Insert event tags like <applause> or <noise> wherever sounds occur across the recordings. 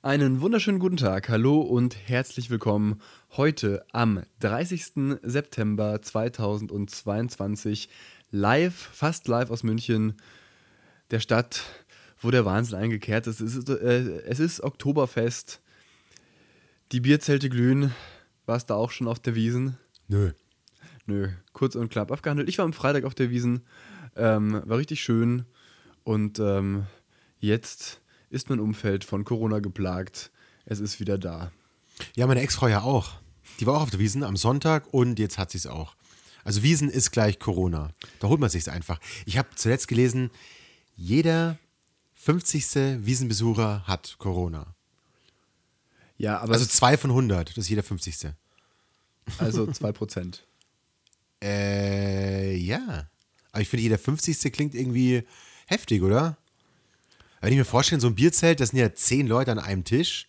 Einen wunderschönen guten Tag, hallo und herzlich willkommen heute am 30. September 2022 live, fast live aus München, der Stadt, wo der Wahnsinn eingekehrt ist. Es ist, äh, es ist Oktoberfest, die Bierzelte glühen. Warst du auch schon auf der Wiesen? Nö. Nö, kurz und knapp abgehandelt. Ich war am Freitag auf der Wiesen, ähm, war richtig schön und ähm, jetzt ist mein Umfeld von Corona geplagt. Es ist wieder da. Ja, meine Ex-Frau ja auch. Die war auch auf der Wiesen am Sonntag und jetzt hat sie es auch. Also Wiesen ist gleich Corona. Da holt man sich einfach. Ich habe zuletzt gelesen, jeder 50. Wiesenbesucher hat Corona. Ja, aber Also zwei von 100, das ist jeder 50. also <laughs> 2%. Äh, ja. Aber ich finde, jeder 50. klingt irgendwie heftig, oder? Wenn ich mir vorstelle, so ein Bierzelt, das sind ja zehn Leute an einem Tisch.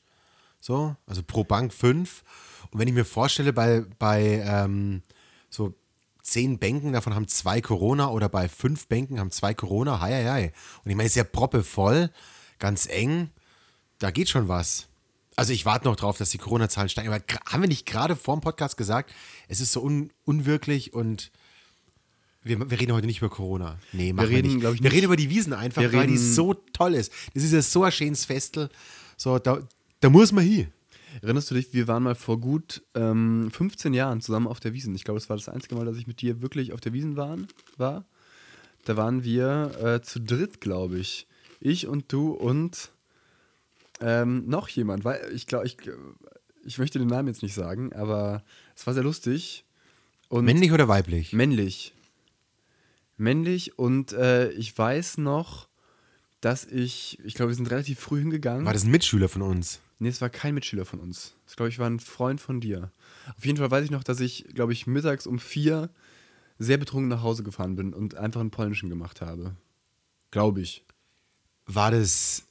So, also pro Bank fünf. Und wenn ich mir vorstelle, bei, bei ähm, so zehn Bänken, davon haben zwei Corona oder bei fünf Bänken haben zwei Corona, hei, hei, hei. Und ich meine, es ist ja proppevoll, ganz eng, da geht schon was. Also ich warte noch drauf, dass die Corona-Zahlen steigen. Aber haben wir nicht gerade vor dem Podcast gesagt, es ist so un unwirklich und wir, wir reden heute nicht über Corona. Nee, machen wir, reden, nicht. glaub ich, wir nicht. reden über die Wiesen einfach, Wir weil die reden- so toll ist. Das ist ja so ein schönes Festel. So, da, da muss man hin. Erinnerst du dich, wir waren mal vor gut ähm, 15 Jahren zusammen auf der Wiesen. Ich glaube, das war das einzige Mal, dass ich mit dir wirklich auf der Wiesen waren, war. Da waren wir äh, zu dritt, glaube ich. Ich und du und ähm, noch jemand. Weil ich glaube, ich, ich möchte den Namen jetzt nicht sagen, aber es war sehr lustig. Und Männlich oder weiblich? Männlich. Männlich und äh, ich weiß noch, dass ich, ich glaube, wir sind relativ früh hingegangen. War das ein Mitschüler von uns? Nee, es war kein Mitschüler von uns. Das, glaube ich, war ein Freund von dir. Auf jeden Fall weiß ich noch, dass ich, glaube ich, mittags um vier sehr betrunken nach Hause gefahren bin und einfach einen polnischen gemacht habe. Glaube ich. War das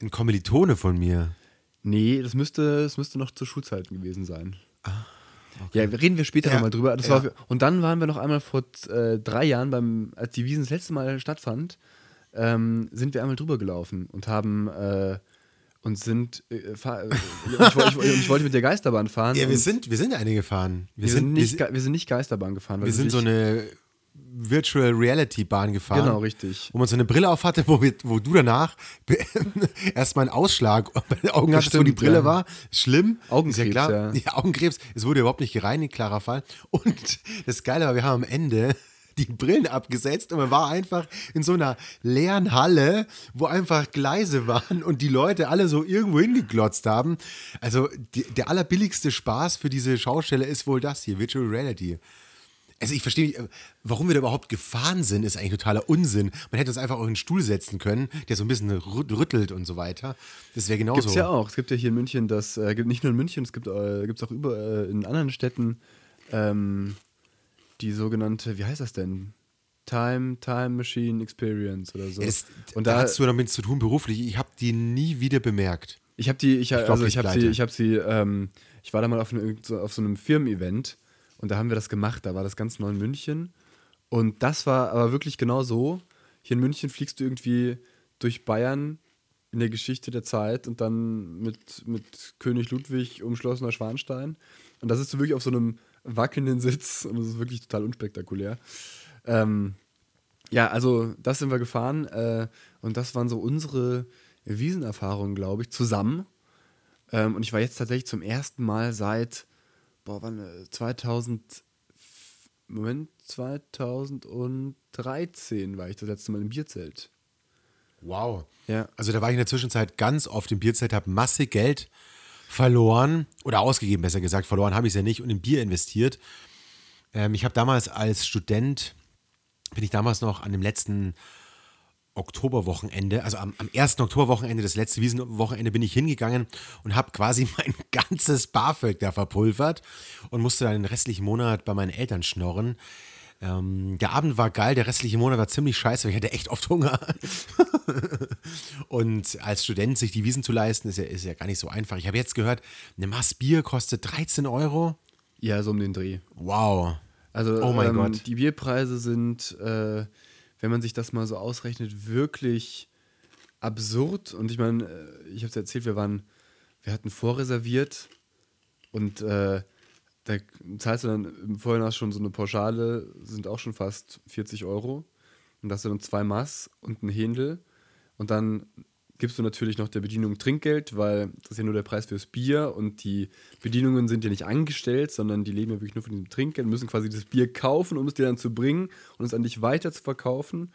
ein Kommilitone von mir? Nee, das müsste, das müsste noch zu Schulzeiten gewesen sein. Ja, reden wir später Ja, nochmal drüber. Ja. war, und dann waren wir noch einmal vor äh, drei Jahren, beim, als die Wiesen das letzte Mal stattfand, ähm, sind wir einmal drüber gelaufen und haben äh, und sind äh, fahr, äh, und ich, ich, ich wollte mit der Geisterbahn fahren. Ja, wir sind, wir sind einige gefahren. wir, sind nicht, ge- wir sind nicht Geisterbahn gefahren. wir sind so eine Virtual Reality Bahn gefahren. Genau, richtig. Wo man so eine Brille auf hatte, wo, wir, wo du danach <laughs> erstmal einen Ausschlag <laughs> bei den Augen hattest, wo die Brille ja. war. Schlimm. Augenkrebs, ja. Klar. ja. Augenkrebs. Es wurde überhaupt nicht gereinigt, klarer Fall. Und <laughs> das Geile war, wir haben am Ende die Brillen abgesetzt und man war einfach in so einer leeren Halle, wo einfach Gleise waren und die Leute alle so irgendwo hingeglotzt haben. Also die, der allerbilligste Spaß für diese Schausteller ist wohl das hier, Virtual Reality. Also ich verstehe nicht, äh, warum wir da überhaupt gefahren sind, ist eigentlich totaler Unsinn. Man hätte uns einfach in einen Stuhl setzen können, der so ein bisschen rü- rüttelt und so weiter. Das wäre genauso. Gibt es ja auch. Es gibt ja hier in München das, äh, gibt nicht nur in München, es gibt äh, gibt's auch über, äh, in anderen Städten ähm, die sogenannte, wie heißt das denn? Time, Time Machine Experience oder so. Ja, das, und da da, hast du damit zu tun beruflich. Ich habe die nie wieder bemerkt. ich habe die, ich, glaub, also ich habe sie, ich habe sie, ähm, ich war da mal auf, eine, auf so einem Firmen-Event und da haben wir das gemacht. Da war das ganz neu in München und das war aber wirklich genau so. Hier in München fliegst du irgendwie durch Bayern in der Geschichte der Zeit und dann mit, mit König Ludwig umschlossen Neuschwanstein. Und da sitzt du wirklich auf so einem wackelnden Sitz und das ist wirklich total unspektakulär. Ähm, ja, also das sind wir gefahren äh, und das waren so unsere Wiesenerfahrungen, glaube ich, zusammen. Ähm, und ich war jetzt tatsächlich zum ersten Mal seit, boah, wann, äh, 2000, Moment, 2013 war ich das letzte Mal im Bierzelt. Wow. Ja. Also da war ich in der Zwischenzeit ganz oft im Bierzelt, habe massig Geld verloren oder ausgegeben, besser gesagt. Verloren habe ich es ja nicht und in Bier investiert. Ähm, ich habe damals als Student, bin ich damals noch an dem letzten Oktoberwochenende, also am, am ersten Oktoberwochenende, das letzte Wiesenwochenende, bin ich hingegangen und habe quasi <laughs> mein ganzes BAföG da verpulvert und musste dann den restlichen Monat bei meinen Eltern schnorren. Ähm, der Abend war geil, der restliche Monat war ziemlich scheiße, weil ich hatte echt oft Hunger. <laughs> und als Student sich die Wiesen zu leisten, ist ja, ist ja gar nicht so einfach. Ich habe jetzt gehört, eine Maß Bier kostet 13 Euro. Ja, so um den Dreh. Wow. Also Oh mein ähm, Gott. die Bierpreise sind, äh, wenn man sich das mal so ausrechnet, wirklich absurd. Und ich meine, äh, ich habe es erzählt, wir waren wir hatten vorreserviert und äh, da zahlst du dann im Vorhinein schon so eine Pauschale, sind auch schon fast 40 Euro. Und da hast du dann zwei Maß und ein Händel. Und dann gibst du natürlich noch der Bedienung Trinkgeld, weil das ist ja nur der Preis fürs Bier und die Bedienungen sind ja nicht angestellt, sondern die leben ja wirklich nur von diesem Trinkgeld, müssen quasi das Bier kaufen, um es dir dann zu bringen und es an dich weiter zu verkaufen.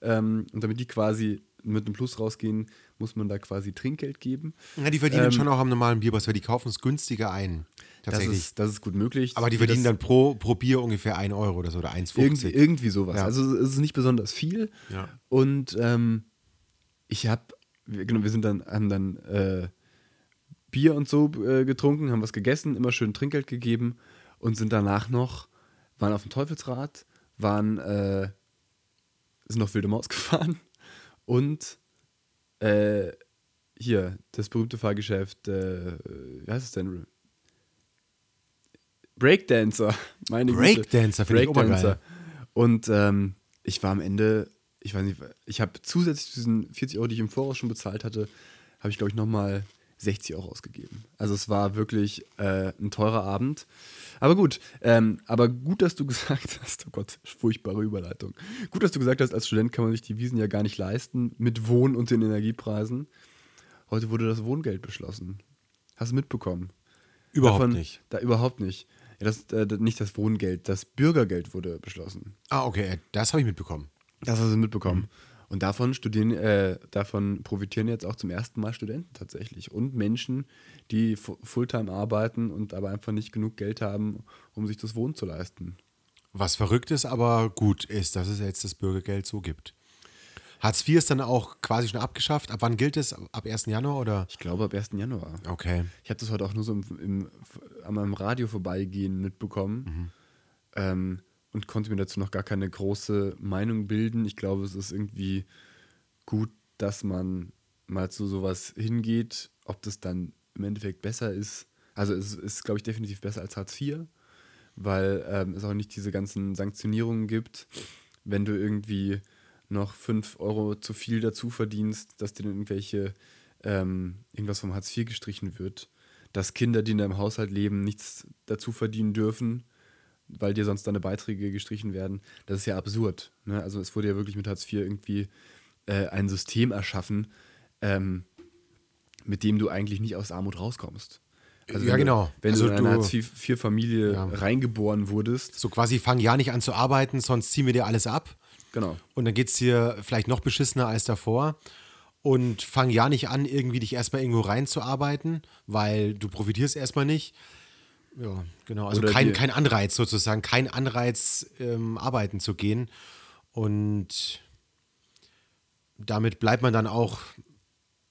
Ähm, und damit die quasi mit einem Plus rausgehen, muss man da quasi Trinkgeld geben. Ja, die verdienen Ähm, schon auch am normalen Bierboss, weil die kaufen es günstiger ein. Das Tatsächlich. ist, das ist gut möglich. Aber die verdienen das- dann pro, pro Bier ungefähr 1 Euro oder so oder 1,50. Irgendwie, irgendwie sowas. Ja. Also es ist nicht besonders viel. Ja. Und ähm, ich habe, genau, wir sind dann, haben dann äh, Bier und so äh, getrunken, haben was gegessen, immer schön Trinkgeld gegeben und sind danach noch, waren auf dem Teufelsrad, waren, äh, sind noch wilde Maus <laughs> gefahren und äh, hier, das berühmte Fahrgeschäft, äh, wie heißt es denn? Breakdancer, <laughs> meine Güte. Breakdancer, finde ich obergeil. Und ähm, ich war am Ende, ich weiß nicht, ich habe zusätzlich zu diesen 40 Euro, die ich im Voraus schon bezahlt hatte, habe ich, glaube ich, nochmal 60 Euro ausgegeben. Also es war wirklich äh, ein teurer Abend. Aber gut, ähm, aber gut, dass du <laughs> gesagt hast, oh Gott, furchtbare Überleitung. Gut, dass du gesagt hast, als Student kann man sich die Wiesen ja gar nicht leisten mit Wohn- und den Energiepreisen. Heute wurde das Wohngeld beschlossen. Hast du mitbekommen? Überhaupt Davon- nicht. Da, überhaupt nicht. Ja, das, äh, nicht das Wohngeld, das Bürgergeld wurde beschlossen. Ah, okay, das habe ich mitbekommen. Das hast du mitbekommen. Und davon studieren, äh, davon profitieren jetzt auch zum ersten Mal Studenten tatsächlich. Und Menschen, die fu- Fulltime arbeiten und aber einfach nicht genug Geld haben, um sich das Wohnen zu leisten. Was verrückt ist, aber gut ist, dass es jetzt das Bürgergeld so gibt. Hartz IV ist dann auch quasi schon abgeschafft. Ab wann gilt es? Ab 1. Januar oder? Ich glaube ab 1. Januar. Okay. Ich habe das heute auch nur so im, im, an meinem Radio vorbeigehen mitbekommen ähm, und konnte mir dazu noch gar keine große Meinung bilden. Ich glaube, es ist irgendwie gut, dass man mal zu sowas hingeht. Ob das dann im Endeffekt besser ist. Also es ist, glaube ich, definitiv besser als Hartz IV, weil ähm, es auch nicht diese ganzen Sanktionierungen gibt, wenn du irgendwie noch 5 Euro zu viel dazu verdienst, dass dir irgendwelche ähm, irgendwas vom Hartz IV gestrichen wird, dass Kinder, die in deinem Haushalt leben, nichts dazu verdienen dürfen, weil dir sonst deine Beiträge gestrichen werden. Das ist ja absurd. Ne? Also es wurde ja wirklich mit Hartz IV irgendwie äh, ein System erschaffen, ähm, mit dem du eigentlich nicht aus Armut rauskommst. Also Ja, wenn genau. Du, wenn Also du in eine du- Hartz-IV-Familie Ja. reingeboren wurdest, So quasi fang ja nicht an zu arbeiten, sonst ziehen wir dir alles ab. genau. Und dann geht es dir vielleicht noch beschissener als davor. Und fang ja nicht an, irgendwie dich erstmal irgendwo reinzuarbeiten, weil du profitierst erstmal nicht. Ja, genau. Also Oder kein, kein Anreiz sozusagen, kein Anreiz, ähm, arbeiten zu gehen. Und damit bleibt man dann auch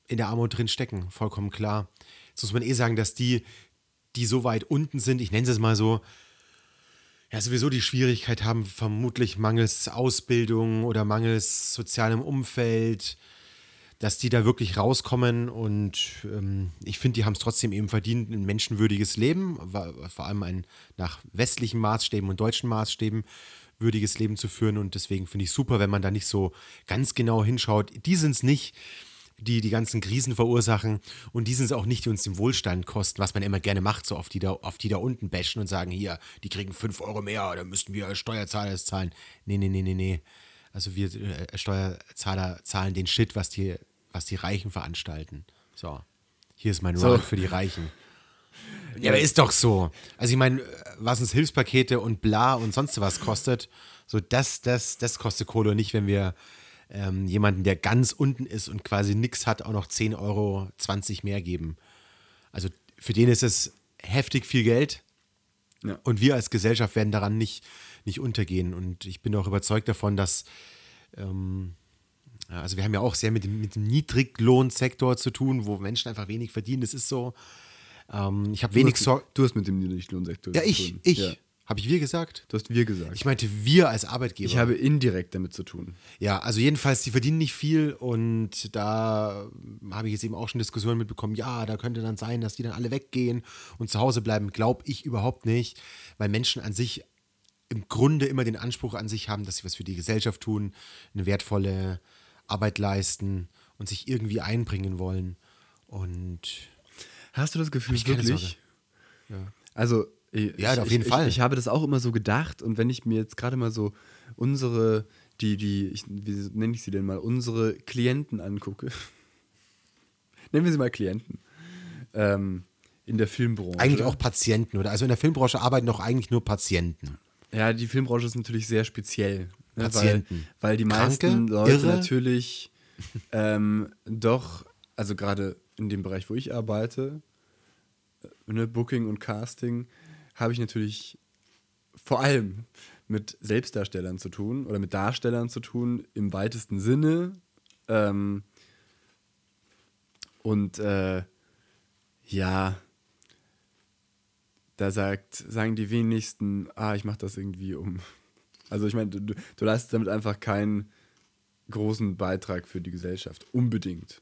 in der Armut drin stecken, vollkommen klar. Jetzt muss man eh sagen, dass die, die so weit unten sind, ich nenne es mal so, ja, sowieso die Schwierigkeit haben, vermutlich mangels Ausbildung oder mangels sozialem Umfeld, dass die da wirklich rauskommen und ähm, ich finde, die haben es trotzdem eben verdient, ein menschenwürdiges Leben, vor allem ein nach westlichen Maßstäben und deutschen Maßstäben würdiges Leben zu führen und deswegen finde ich super, wenn man da nicht so ganz genau hinschaut. Die sind es nicht, die die ganzen Krisen verursachen und die sind es auch nicht, die uns den Wohlstand kosten, was man immer gerne macht, so auf die da, auf die da unten bashen und sagen, hier, die kriegen 5 Euro mehr, da müssten wir als Steuerzahler das zahlen. Nee, nee, nee, nee, nee. Also wir äh, Steuerzahler zahlen den Shit, was die, was die Reichen veranstalten. So, hier ist mein So. Rant für die Reichen. Ja, aber ist doch so. Also ich meine, was uns Hilfspakete und bla und sonst was kostet, so das, das, das kostet Kohle und nicht, wenn wir ähm, jemanden, der ganz unten ist und quasi nichts hat, auch noch 10 Euro 20 mehr geben. Also für den ist es heftig viel Geld Ja. und wir als Gesellschaft werden daran nicht, nicht untergehen. Und ich bin auch überzeugt davon, dass ähm, ja, also wir haben ja auch sehr mit dem, mit dem Niedriglohnsektor zu tun, wo Menschen einfach wenig verdienen. Das ist so. Ähm, ich habe wenig Sorge. du hast mit dem Niedriglohnsektor Ja, zu ich, tun. ich. Ja. Habe ich wir gesagt? Du hast wir gesagt. Ich meinte wir als Arbeitgeber. Ich habe indirekt damit zu tun. Ja, also jedenfalls, die verdienen nicht viel und da habe ich jetzt eben auch schon Diskussionen mitbekommen, ja, da könnte dann sein, dass die dann alle weggehen und zu Hause bleiben. Glaube ich überhaupt nicht, weil Menschen an sich im Grunde immer den Anspruch an sich haben, dass sie was für die Gesellschaft tun, eine wertvolle Arbeit leisten und sich irgendwie einbringen wollen. Und Hast du das Gefühl wirklich? Also, ich, Ja, auf jeden ich, Fall. Ich, ich habe das auch immer so gedacht und wenn ich mir jetzt gerade mal so unsere, die, die, ich, wie nenne ich sie denn mal, unsere Klienten angucke, <laughs> nennen wir sie mal Klienten, ähm, in der Filmbranche. Eigentlich auch Patienten, oder? Also in der Filmbranche arbeiten doch eigentlich nur Patienten. Ja, die Filmbranche ist natürlich sehr speziell. Ne, Patienten. Weil, weil die Kranke? meisten Leute Irre? natürlich ähm, doch, also gerade in dem Bereich, wo ich arbeite, äh, ne, Booking und Casting, habe ich natürlich vor allem mit Selbstdarstellern zu tun oder mit Darstellern zu tun im weitesten Sinne. Ähm, und äh, ja, da sagt, sagen die wenigsten, ah, ich mache das irgendwie um. Also ich meine, du, du du leistest damit einfach keinen großen Beitrag für die Gesellschaft. Unbedingt.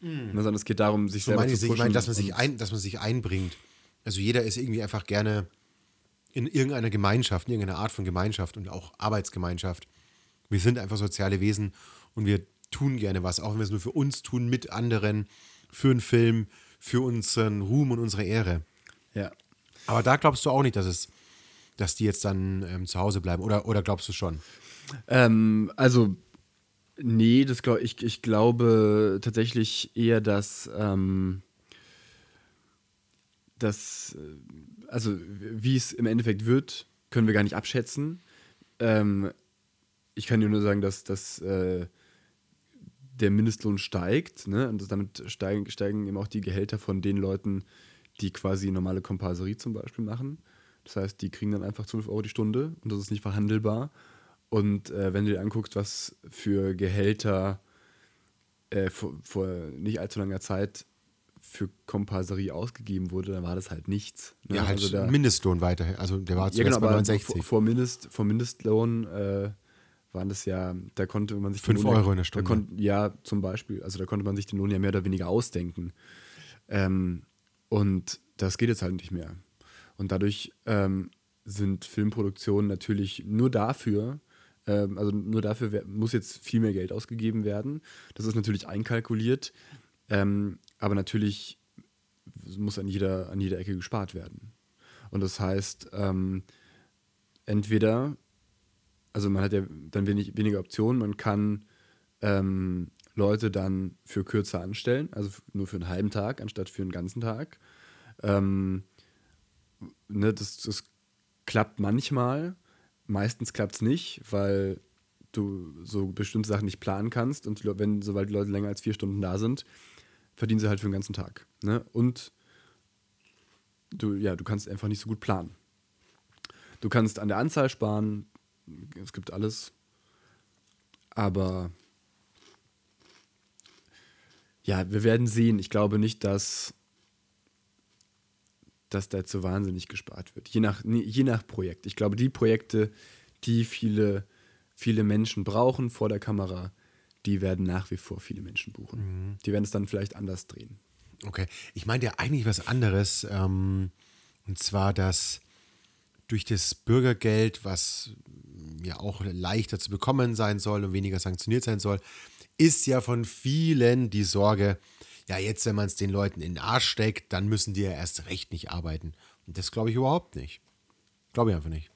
Ne, Sondern es geht darum, sich So selber meine zu ich, ich pushen. meine, dass man, sich ein, dass man sich einbringt. Also jeder ist irgendwie einfach gerne in irgendeiner Gemeinschaft, in irgendeiner Art von Gemeinschaft und auch Arbeitsgemeinschaft. Wir sind einfach soziale Wesen und wir tun gerne was, auch wenn wir es nur für uns tun, mit anderen, für einen Film, für unseren Ruhm und unsere Ehre. Ja. Aber da glaubst du auch nicht, dass es, dass die jetzt dann ähm, zu Hause bleiben, oder, oder glaubst du schon? Ähm, also, nee, das glaub, ich, ich glaube tatsächlich eher, dass, ähm, dass, äh, also wie es im Endeffekt wird, können wir gar nicht abschätzen. Ähm, ich kann dir nur sagen, dass, dass äh, der Mindestlohn steigt, ne? Und damit steigen, steigen eben auch die Gehälter von den Leuten, die quasi normale Komparserie zum Beispiel machen. Das heißt, die kriegen dann einfach 12 Euro die Stunde und das ist nicht verhandelbar. Und äh, wenn du dir anguckst, was für Gehälter äh, vor, vor nicht allzu langer Zeit für Komparserie ausgegeben wurde, dann war das halt nichts. ne? Ja, halt Also da- Mindestlohn weiter. Also der war ja, zuletzt genau, bei aber 69. vor, vor, Mindest, vor Mindestlohn äh, waren das ja, da konnte man sich den Fünf Lohn ja- Euro in der Stunde. Da kon, ja, zum Beispiel. Also da konnte man sich den Lohn ja mehr oder weniger ausdenken. Ähm, und das geht jetzt halt nicht mehr. Und dadurch ähm, sind Filmproduktionen natürlich nur dafür, ähm, also nur dafür muss jetzt viel mehr Geld ausgegeben werden. Das ist natürlich einkalkuliert, ähm, aber natürlich muss an jeder, an jeder Ecke gespart werden. Und das heißt, ähm, entweder, also man hat ja dann wenig, weniger Optionen, man kann ähm, Leute dann für kürzer anstellen, also nur für einen halben Tag anstatt für einen ganzen Tag. Ähm, ne, das, das klappt manchmal, meistens klappt es nicht, weil du so bestimmte Sachen nicht planen kannst und wenn, sobald die Leute länger als vier Stunden da sind, verdienen sie halt für den ganzen Tag. Ne? Und du, ja, du kannst einfach nicht so gut planen. Du kannst an der Anzahl sparen, es gibt alles, aber ja, wir werden sehen. Ich glaube nicht, dass, dass da jetzt so wahnsinnig gespart wird. Je nach, je nach Projekt. Ich glaube, die Projekte, die viele, viele Menschen brauchen vor der Kamera, die werden nach wie vor viele Menschen buchen. Die werden es dann vielleicht anders drehen. Okay, ich meinte ja eigentlich was anderes. Ähm, und zwar, dass durch das Bürgergeld, was ja auch leichter zu bekommen sein soll und weniger sanktioniert sein soll, ist ja von vielen die Sorge, ja, jetzt, wenn man es den Leuten in den Arsch steckt, dann müssen die ja erst recht nicht arbeiten. Und das glaube ich überhaupt nicht. Glaube ich einfach nicht.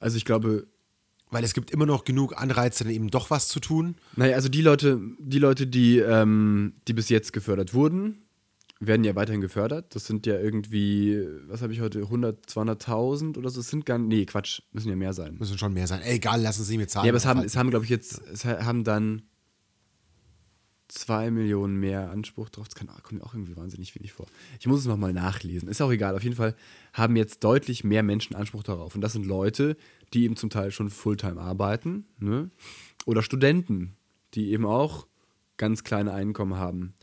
Also ich glaube, Weil es gibt immer noch genug Anreize, dann eben doch was zu tun. Naja, also die Leute, die Leute, die, ähm, die bis jetzt gefördert wurden, werden ja weiterhin gefördert. Das sind ja irgendwie, was habe ich heute, 100, 200.000 oder so. Das sind gar nee, Quatsch, müssen ja mehr sein. Müssen schon mehr sein. Ey, egal, lassen Sie mir zahlen. Ja, aber es haben, es haben glaube ich, jetzt, es ha- haben dann zwei Millionen mehr Anspruch drauf. Das kann, kommt mir auch irgendwie wahnsinnig wenig vor. Ich muss es nochmal nachlesen. Ist auch egal. Auf jeden Fall haben jetzt deutlich mehr Menschen Anspruch darauf. Und das sind Leute, die eben zum Teil schon Fulltime arbeiten. Ne? Oder Studenten, die eben auch ganz kleine Einkommen haben.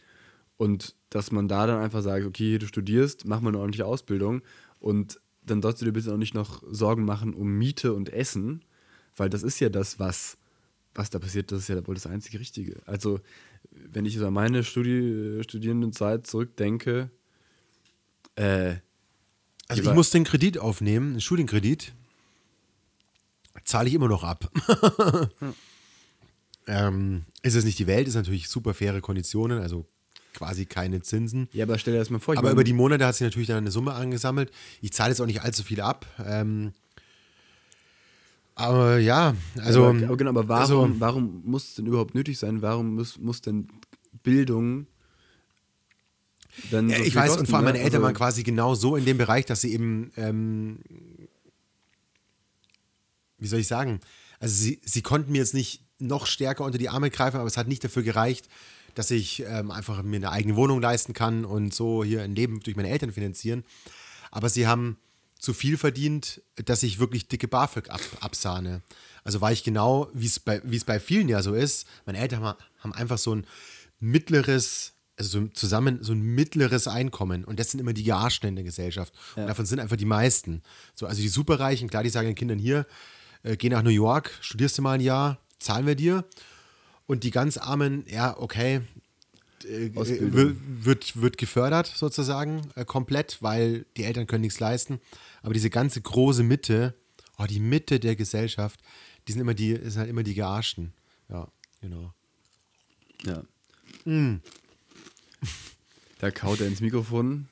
Und dass man da dann einfach sagt, okay, du studierst, mach mal eine ordentliche Ausbildung und dann sollst du dir bitte auch nicht noch Sorgen machen um Miete und Essen, weil das ist ja das, was, was da passiert, das ist ja wohl das einzige Richtige. Also, wenn ich so an meine Studi Studierendenzeit zurückdenke, äh, Also ich muss den Kredit aufnehmen, einen Studienkredit. Zahle ich immer noch ab. <laughs> ähm, ist es nicht die Welt, ist natürlich super faire Konditionen. Also quasi keine Zinsen. Ja, aber stell dir das mal vor. Ich Aber über die Monate hat sich natürlich dann eine Summe angesammelt. Ich zahle jetzt auch nicht allzu viel ab. Ähm, aber ja, also. aber, aber genau, aber warum, also, warum muss es denn überhaupt nötig sein? Warum muss, muss denn Bildung dann so ich weiß, kosten, und vor allem ne? meine Eltern Also- waren quasi genau so in dem Bereich, dass sie eben, ähm, wie soll ich sagen, also sie, sie konnten mir jetzt nicht noch stärker unter die Arme greifen, aber es hat nicht dafür gereicht, dass ich ähm, einfach mir eine eigene Wohnung leisten kann und so hier ein Leben durch meine Eltern finanzieren. Aber sie haben zu viel verdient, dass ich wirklich dicke BAföG ab, absahne. Also war ich genau, wie es bei, bei vielen ja so ist. Meine Eltern haben, haben einfach so ein mittleres, also so zusammen so ein mittleres Einkommen. Und das sind immer die Gearschten in der Gesellschaft. Und davon sind einfach die meisten. So, also die Superreichen, klar, die sagen den Kindern hier, äh, geh nach New York, studierst du mal ein Jahr, zahlen wir dir. Und die ganz Armen, ja, okay, äh, Ausbildung. wird, wird, wird gefördert sozusagen äh, komplett, weil die Eltern können nichts leisten. Aber diese ganze große Mitte, oh, die Mitte der Gesellschaft, die sind immer die, sind halt immer die Gearschten. Ja, genau. Ja. Mm. <laughs> Da kaut er ins Mikrofon.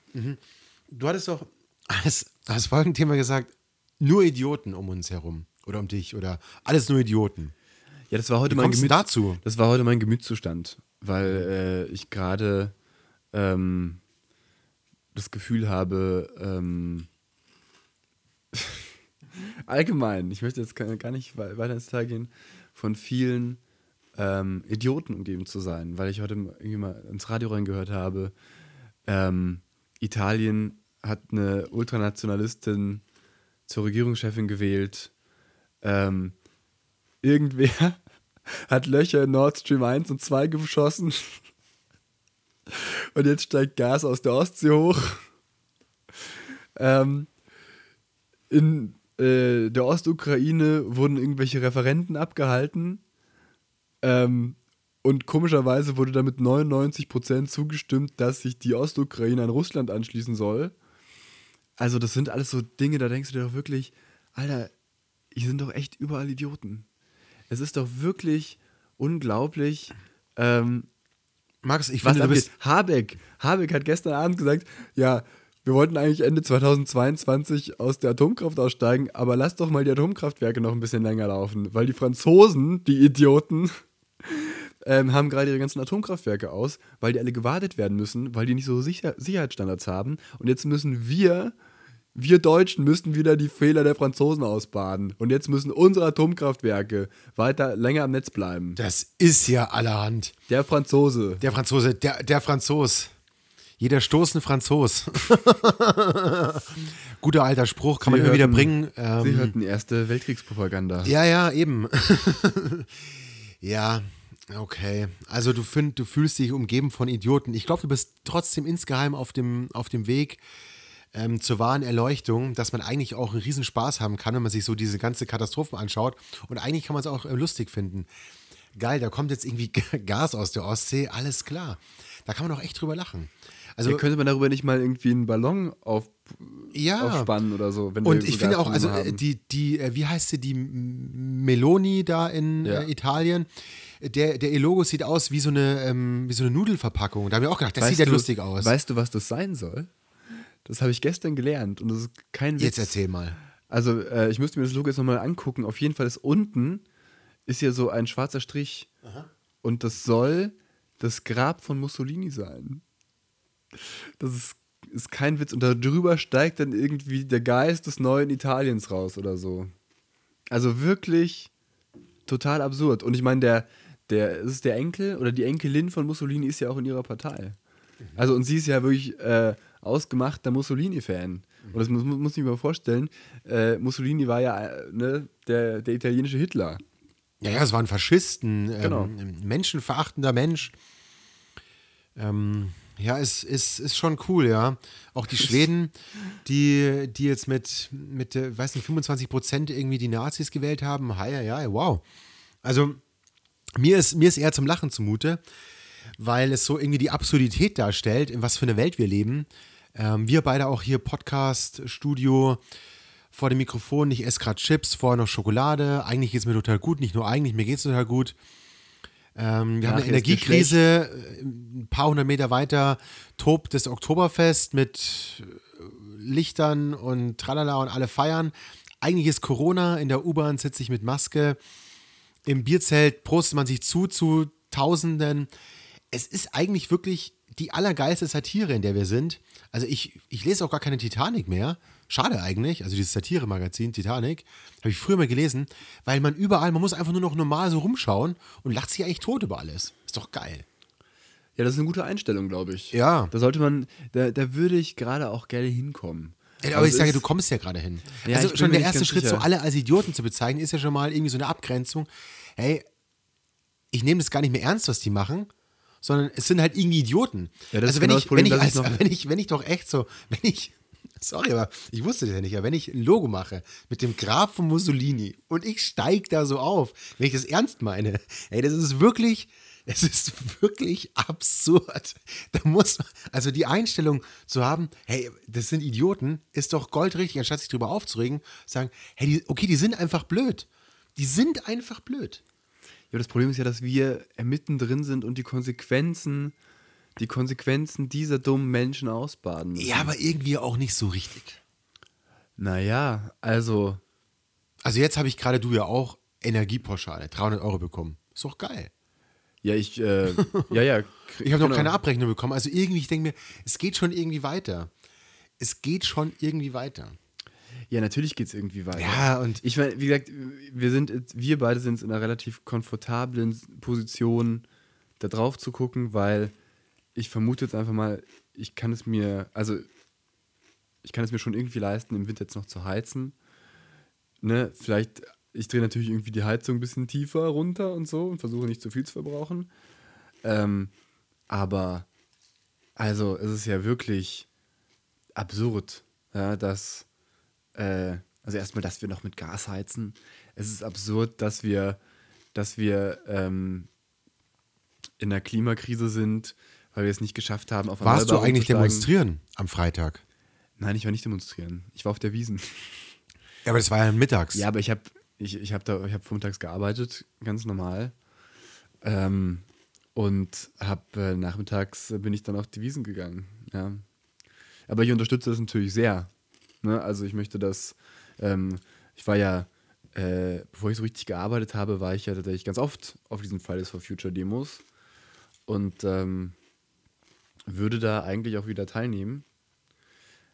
Du hattest doch als, als Folgenthema gesagt, nur Idioten um uns herum. Oder um dich. Oder alles nur Idioten. Ja, das war heute Wie mein Gemüts dazu? Das war heute mein Gemütszustand, weil äh, ich gerade ähm, das Gefühl habe, ähm, <laughs> allgemein, ich möchte jetzt gar nicht wei- weiter ins Detail gehen, von vielen ähm, Idioten umgeben zu sein, weil ich heute irgendwie mal ins Radio reingehört habe, ähm, Italien hat eine Ultranationalistin zur Regierungschefin gewählt. Ähm, irgendwer hat Löcher in Nord Stream 1 und 2 geschossen. Und jetzt steigt Gas aus der Ostsee hoch. Ähm, in äh, der Ostukraine wurden irgendwelche Referenten abgehalten. Ähm, und komischerweise wurde damit 99% zugestimmt, dass sich die Ostukraine an Russland anschließen soll. Also, das sind alles so Dinge, da denkst du dir doch wirklich, Alter, hier sind doch echt überall Idioten. Es ist doch wirklich unglaublich, ähm, Max, ich was finde, du bist. Habeck. Habeck hat gestern Abend gesagt, ja, wir wollten eigentlich Ende 2022 aus der Atomkraft aussteigen, aber lass doch mal die Atomkraftwerke noch ein bisschen länger laufen, weil die Franzosen, die Idioten, <laughs> ähm, haben gerade ihre ganzen Atomkraftwerke aus, weil die alle gewartet werden müssen, weil die nicht so sicher Sicherheitsstandards haben. Und jetzt müssen wir, wir Deutschen, müssen wieder die Fehler der Franzosen ausbaden. Und jetzt müssen unsere Atomkraftwerke weiter länger am Netz bleiben. Das ist ja allerhand. Der Franzose. Der Franzose, der, der Franzos. Jeder Stoß ein Franzos. <laughs> Guter alter Spruch, kann man Sie immer wieder hörten- bringen. Sie Ähm, hörten erste Weltkriegspropaganda. ja, ja, eben. <laughs> ja, okay. Also du, find, du fühlst dich umgeben von Idioten. Ich glaube, du bist trotzdem insgeheim auf dem, auf dem Weg ähm, zur wahren Erleuchtung, dass man eigentlich auch einen Riesenspaß haben kann, wenn man sich so diese ganze Katastrophen anschaut. Und eigentlich kann man es auch äh, lustig finden. Geil, da kommt jetzt irgendwie <laughs> Gas aus der Ostsee, alles klar. Da kann man auch echt drüber lachen. Also Ja, könnte man darüber nicht mal irgendwie einen Ballon auf, Ja. aufspannen oder so? Und ich finde auch, also äh, haben? die, die, äh, wie heißt sie, die Meloni da in Ja. äh, Italien, der, der Logo sieht aus wie so eine, ähm, wie so eine Nudelverpackung. Da habe ich auch gedacht, das sieht ja du, lustig aus. Weißt du, was das sein soll? Das habe ich gestern gelernt und das ist kein Witz. Jetzt erzähl mal. Also, äh, ich müsste mir das Logo jetzt nochmal angucken. Auf jeden Fall ist unten ist hier so ein schwarzer Strich. Und das soll das Grab von Mussolini sein. Das ist, ist kein Witz. Und darüber steigt dann irgendwie der Geist des neuen Italiens raus oder so. Also wirklich total absurd. Und ich meine, der, der, ist der Enkel oder die Enkelin von Mussolini ist ja auch in ihrer Partei. Also, und sie ist ja wirklich äh, ausgemachter Mussolini-Fan. Und das muss, muss ich mir mal vorstellen. Äh, Mussolini war ja äh, ne, der, der italienische Hitler. Ja, ja, es waren Faschisten, ähm, Genau. ein menschenverachtender Mensch. Ähm, ja, ist, ist, ist schon cool, ja. Auch die <laughs> Schweden, die, die jetzt mit, mit weiß nicht, 25 Prozent irgendwie die Nazis gewählt haben. Ja, ja, ja, wow. Also, mir ist, mir ist eher zum Lachen zumute, weil es so irgendwie die Absurdität darstellt, in was für eine Welt wir leben. Ähm, wir beide auch hier Podcast, Studio, vor dem Mikrofon. Ich esse gerade Chips, vorher noch Schokolade. Eigentlich geht es mir total gut. Nicht nur eigentlich, mir geht es total gut. Ähm, wir Ach, haben eine Energiekrise. Äh, Ein paar hundert Meter weiter tobt das Oktoberfest mit äh, Lichtern und tralala und alle feiern. Eigentlich ist Corona. In der U-Bahn sitze ich mit Maske. Im Bierzelt prostet man sich zu zu Tausenden. Es ist eigentlich wirklich die allergeilste Satire, in der wir sind. Also ich, ich lese auch gar keine Titanic mehr. Schade eigentlich. Also dieses Satire-Magazin Titanic habe ich früher mal gelesen, weil man überall, man muss einfach nur noch normal so rumschauen und lacht sich eigentlich tot über alles. Ist doch geil. Ja, das ist eine gute Einstellung, glaube ich. Ja. Da sollte man, da, da würde ich gerade auch gerne hinkommen. Aber Also ich es sage, du kommst ja gerade hin. Ja, also schon der erste Schritt, so sicher. alle als Idioten zu bezeichnen, ist ja schon mal irgendwie so eine Abgrenzung. Hey, ich nehme das gar nicht mehr ernst, was die machen, sondern es sind halt irgendwie Idioten. Ja, das also ist wenn genau ich, Problem, wenn ich, ich als, noch- <laughs> wenn ich, wenn ich doch echt so, wenn ich, sorry, aber ich wusste das ja nicht, aber wenn ich ein Logo mache mit dem Grab von Mussolini und ich steige da so auf, wenn ich das ernst meine, ey, das ist wirklich, es ist wirklich absurd. Da muss man, also die Einstellung zu haben, hey, das sind Idioten, ist doch goldrichtig, anstatt sich drüber aufzuregen, sagen, hey, die, okay, die sind einfach blöd. Die sind einfach blöd. Ja, das Problem ist ja, dass wir mittendrin sind und die Konsequenzen, die Konsequenzen dieser dummen Menschen ausbaden müssen. Ja, aber irgendwie auch nicht so richtig. Naja, also, Also jetzt habe ich gerade, du ja auch, Energiepauschale, 300 Euro bekommen. Ist doch geil. ja, ich, äh, ja, ja. <laughs> Ich habe noch genau. keine Abrechnung bekommen. Also irgendwie, ich denke mir, es geht schon irgendwie weiter. Es geht schon irgendwie weiter. Ja, natürlich geht es irgendwie weiter. Ja, und- ich meine, wie gesagt, wir sind, wir beide sind in einer relativ komfortablen Position, da drauf zu gucken, weil ich vermute jetzt einfach mal, ich kann es mir, also ich kann es mir schon irgendwie leisten, im Winter jetzt noch zu heizen. Ne, vielleicht, ich drehe natürlich irgendwie die Heizung ein bisschen tiefer runter und so und versuche nicht zu viel zu verbrauchen. Ähm, aber, also, es ist ja wirklich absurd, ja, dass, äh, also erstmal, dass wir noch mit Gas heizen. Es ist absurd, dass wir, dass wir ähm, in einer Klimakrise sind, weil wir es nicht geschafft haben, auf Warst du eigentlich demonstrieren am Freitag? Nein, ich war nicht demonstrieren. Ich war auf der Wiesen. Ja, aber das war ja mittags. Ja, aber ich habe ich, ich hab da, ich hab vormittags gearbeitet, ganz normal. Ähm, und hab, äh, nachmittags bin ich dann auf die Wiesen gegangen. Ja. Aber ich unterstütze das natürlich sehr. Ne? Also ich möchte das, ähm, ich war ja, äh, bevor ich so richtig gearbeitet habe, war ich ja tatsächlich ganz oft auf diesen Fridays for Future Demos und ähm, würde da eigentlich auch wieder teilnehmen.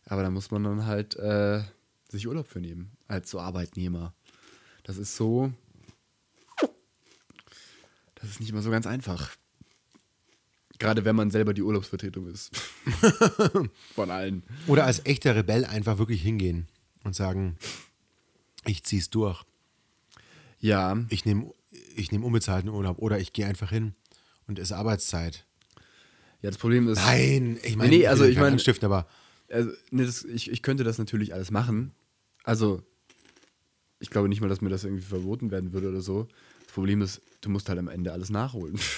Aber da muss man dann halt äh, sich Urlaub für nehmen, als so Arbeitnehmer. Das ist so. Das ist nicht immer so ganz einfach. Gerade wenn man selber die Urlaubsvertretung ist. <laughs> Von allen. Oder als echter Rebell einfach wirklich hingehen und sagen, ich zieh's durch. Ja, Ich nehme ich nehm unbezahlten Urlaub oder ich gehe einfach hin und es ist Arbeitszeit. ja, das Problem ist. Nein, ich meine, Nee, also ich meine- anstiften, aber Also, nee, das, ich, ich könnte das natürlich alles machen. Also, ich glaube nicht mal, dass mir das irgendwie verboten werden würde oder so. Das Problem ist, du musst halt am Ende alles nachholen. <laughs>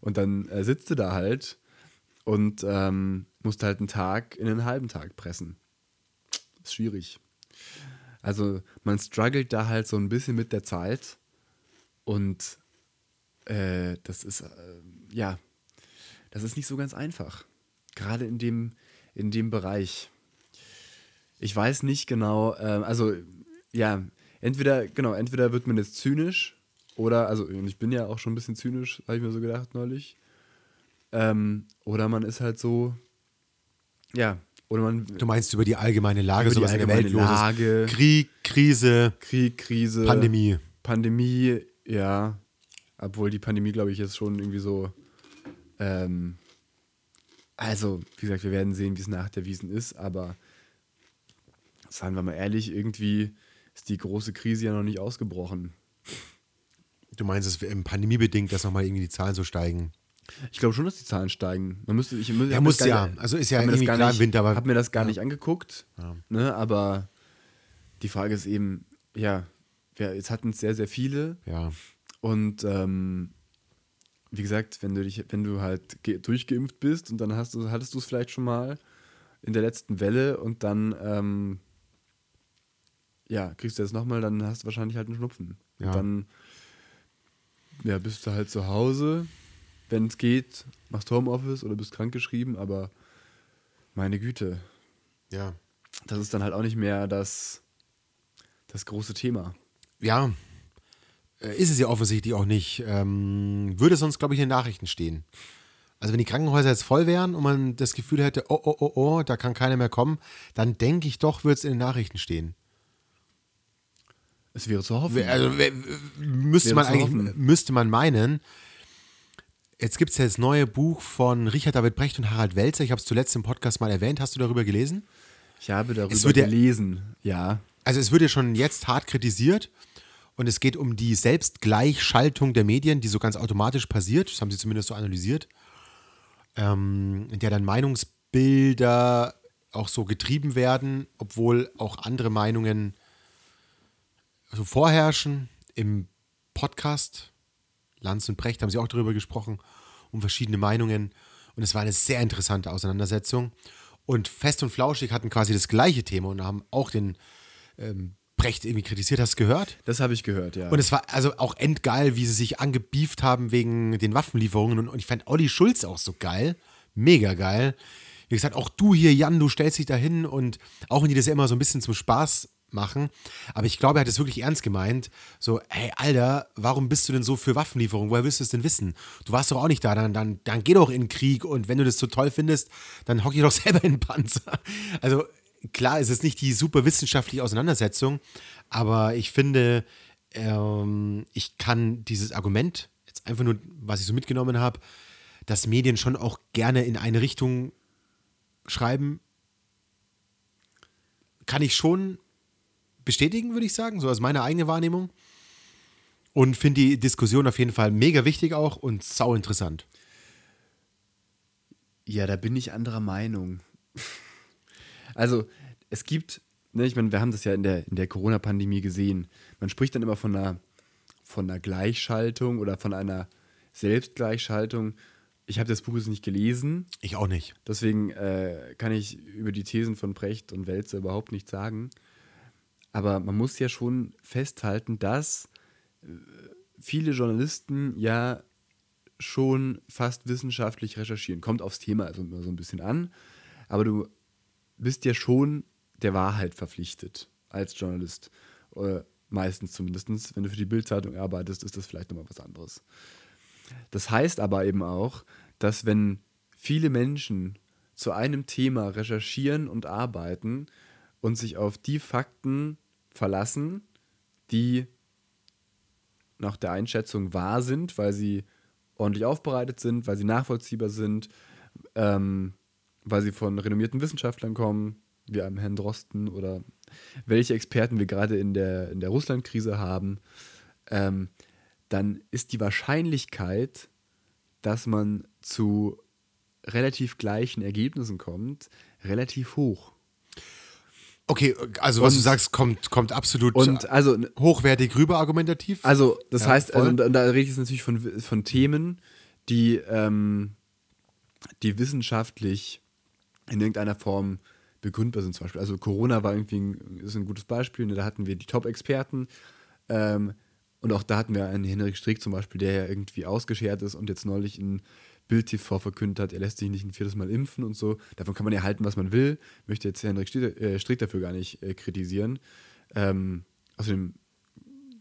Und dann äh, sitzt du da halt und ähm, musst halt einen Tag in einen halben Tag pressen. Ist schwierig. Also, man struggelt da halt so ein bisschen mit der Zeit. Und äh, das ist, äh, ja, das ist nicht so ganz einfach. Gerade in dem, in dem Bereich. Ich weiß nicht genau, ähm, also ja, entweder, genau, entweder wird man jetzt zynisch oder, also und ich bin ja auch schon ein bisschen zynisch, habe ich mir so gedacht neulich. Ähm, oder man ist halt so, ja, oder man du meinst über die allgemeine Lage, Über die in der allgemeine Welt los ist. Lage. Krieg, Krise, Krieg, Krise, Pandemie. Pandemie, ja. Obwohl die Pandemie, glaube ich, jetzt schon irgendwie so. Ähm, also, wie gesagt, wir werden sehen, wie es nach der Wiesen ist, aber seien wir mal ehrlich, irgendwie ist die große Krise ja noch nicht ausgebrochen. Du meinst es im pandemiebedingt, dass nochmal irgendwie die Zahlen so steigen. Ich glaube schon, dass die Zahlen steigen. Man müsste, ich, ich Ja, muss ja. nicht- Also ist ja irgendwie klar nicht, im Winter, aber- habe mir das gar ja. nicht angeguckt. Ja. Ne, aber die Frage ist eben, ja, wir, jetzt hatten es sehr, sehr viele. Ja. Und ähm, wie gesagt, wenn du dich, wenn du halt ge- durchgeimpft bist und dann hast du, hattest du es vielleicht schon mal in der letzten Welle und dann ähm, ja, kriegst du das nochmal, dann hast du wahrscheinlich halt einen Schnupfen. Ja. Und dann ja, bist du halt zu Hause, wenn es geht, machst Homeoffice oder bist krankgeschrieben, aber meine Güte, Ja. das ist dann halt auch nicht mehr das, das große Thema. Ja. Äh, Ist es ja offensichtlich auch nicht. Ähm, würde sonst, glaube ich, in den Nachrichten stehen. Also wenn die Krankenhäuser jetzt voll wären und man das Gefühl hätte, oh, oh, oh, oh, da kann keiner mehr kommen, dann denke ich doch, würde es in den Nachrichten stehen. Es wäre zu hoffen. Also müsste man eigentlich, hoffen. müsste man meinen. Jetzt gibt es ja das neue Buch von Richard David Brecht und Harald Welzer. Ich habe es zuletzt im Podcast mal erwähnt. Hast du darüber gelesen? ich habe darüber Es wird ja- gelesen, ja. Also es wird ja schon jetzt hart kritisiert und es geht um die Selbstgleichschaltung der Medien, die so ganz automatisch passiert. Das haben sie zumindest so analysiert. Ähm, in der dann Meinungsbilder auch so getrieben werden, obwohl auch andere Meinungen so vorherrschen. Im Podcast Lanz und Brecht haben sie auch darüber gesprochen, um verschiedene Meinungen. Und es war eine sehr interessante Auseinandersetzung. Und Fest und Flauschig hatten quasi das gleiche Thema und haben auch den ähm, Brecht irgendwie kritisiert. Hast du gehört? Das habe ich gehört, ja. Und es war also auch endgeil, wie sie sich angebieft haben wegen den Waffenlieferungen. Und, und ich fand Olli Schulz auch so geil. Mega geil. Wie gesagt, auch du hier, Jan, du stellst dich da hin und auch wenn die das ja immer so ein bisschen zum Spaß machen, aber ich glaube, er hat es wirklich ernst gemeint. So, hey, Alter, warum bist du denn so für Waffenlieferungen? Woher willst du es denn wissen? Du warst doch auch nicht da, dann, dann, dann geh doch in den Krieg und wenn du das so toll findest, dann hock ich doch <laughs> selber in den Panzer. Also klar, es ist nicht die super wissenschaftliche Auseinandersetzung, aber ich finde, ähm, ich kann dieses Argument, jetzt einfach nur, was ich so mitgenommen habe, dass Medien schon auch gerne in eine Richtung schreiben, kann ich schon bestätigen, würde ich sagen, so aus meiner eigenen Wahrnehmung. Und finde die Diskussion auf jeden Fall mega wichtig auch und sau interessant. Ja, da bin ich anderer Meinung. <laughs> Also, es gibt, ne, ich meine, wir haben das ja in der, in der Corona-Pandemie gesehen. Man spricht dann immer von einer, von einer Gleichschaltung oder von einer Selbstgleichschaltung. Ich habe das Buch jetzt nicht gelesen, Ich auch nicht. deswegen äh, kann ich über die Thesen von Brecht und Welzer überhaupt nichts sagen. Aber man muss ja schon festhalten, dass äh, viele Journalisten ja schon fast wissenschaftlich recherchieren. Kommt aufs Thema also immer so ein bisschen an. Aber du bist ja schon der Wahrheit verpflichtet als Journalist. Oder meistens zumindest. Wenn du für die Bildzeitung arbeitest, ist das vielleicht nochmal was anderes. Das heißt aber eben auch, dass wenn viele Menschen zu einem Thema recherchieren und arbeiten und sich auf die Fakten verlassen, die nach der Einschätzung wahr sind, weil sie ordentlich aufbereitet sind, weil sie nachvollziehbar sind, ähm, weil sie von renommierten Wissenschaftlern kommen, wie einem Herrn Drosten oder welche Experten wir gerade in der, in der Russland-Krise haben, ähm, dann ist die Wahrscheinlichkeit, dass man zu relativ gleichen Ergebnissen kommt, relativ hoch. Okay, also was Und- du sagst, kommt, kommt absolut Und also, hochwertig rüber argumentativ. also das Ja, heißt, also, und da rede ich natürlich von, von Themen, die, ähm, die wissenschaftlich in irgendeiner Form begründbar sind. Zum Beispiel, also Corona war irgendwie ein, ist ein gutes Beispiel. Ne? Da hatten wir die Top-Experten. Ähm, und auch da hatten wir einen Henrik Strick zum Beispiel, der ja irgendwie ausgeschert ist und jetzt neulich in Bild TV verkündet hat, er lässt sich nicht ein viertes Mal impfen und so. Davon kann man ja halten, was man will. Möchte jetzt Henrik Strick, äh, Strick dafür gar nicht äh, kritisieren. Ähm, außerdem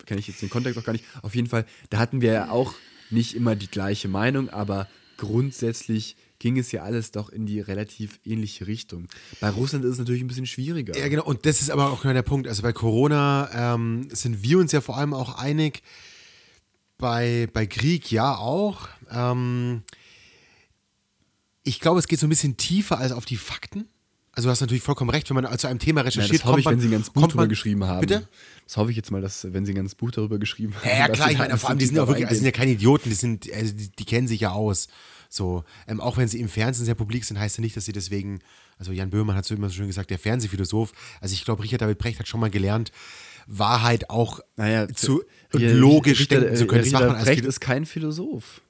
kenne ich jetzt den Kontext auch gar nicht. Auf jeden Fall, da hatten wir ja auch nicht immer die gleiche Meinung, aber grundsätzlich ging es ja alles doch in die relativ ähnliche Richtung. Bei Russland ist es natürlich ein bisschen schwieriger. Ja, genau. Und das ist aber auch genau der Punkt. Also bei Corona ähm, sind wir uns ja vor allem auch einig. Bei, bei Krieg ja auch. Ähm, ich glaube, es geht so ein bisschen tiefer als auf die Fakten. Also du hast natürlich vollkommen recht, wenn man zu einem Thema Ja, recherchiert, das hoffe ich, man, wenn Sie ein ganzes Buch kommt darüber man, geschrieben haben. Bitte? Das hoffe ich jetzt mal, dass, wenn Sie ein ganzes Buch darüber geschrieben haben. Ja, ja klar, ich meine, ein vor allem, die sind ja wirklich, also sind ja keine Idioten, die sind, also die, die kennen sich ja aus. So, ähm, auch wenn sie im Fernsehen sehr publik sind, heißt ja nicht, dass sie deswegen, also Jan Böhmermann hat so immer so schön gesagt, der Fernsehphilosoph, also ich glaube, Richard David Brecht hat schon mal gelernt, Wahrheit auch Naja, zu Richard- logisch Richard- denken zu können. Richard man als Brecht ist kein Philosoph.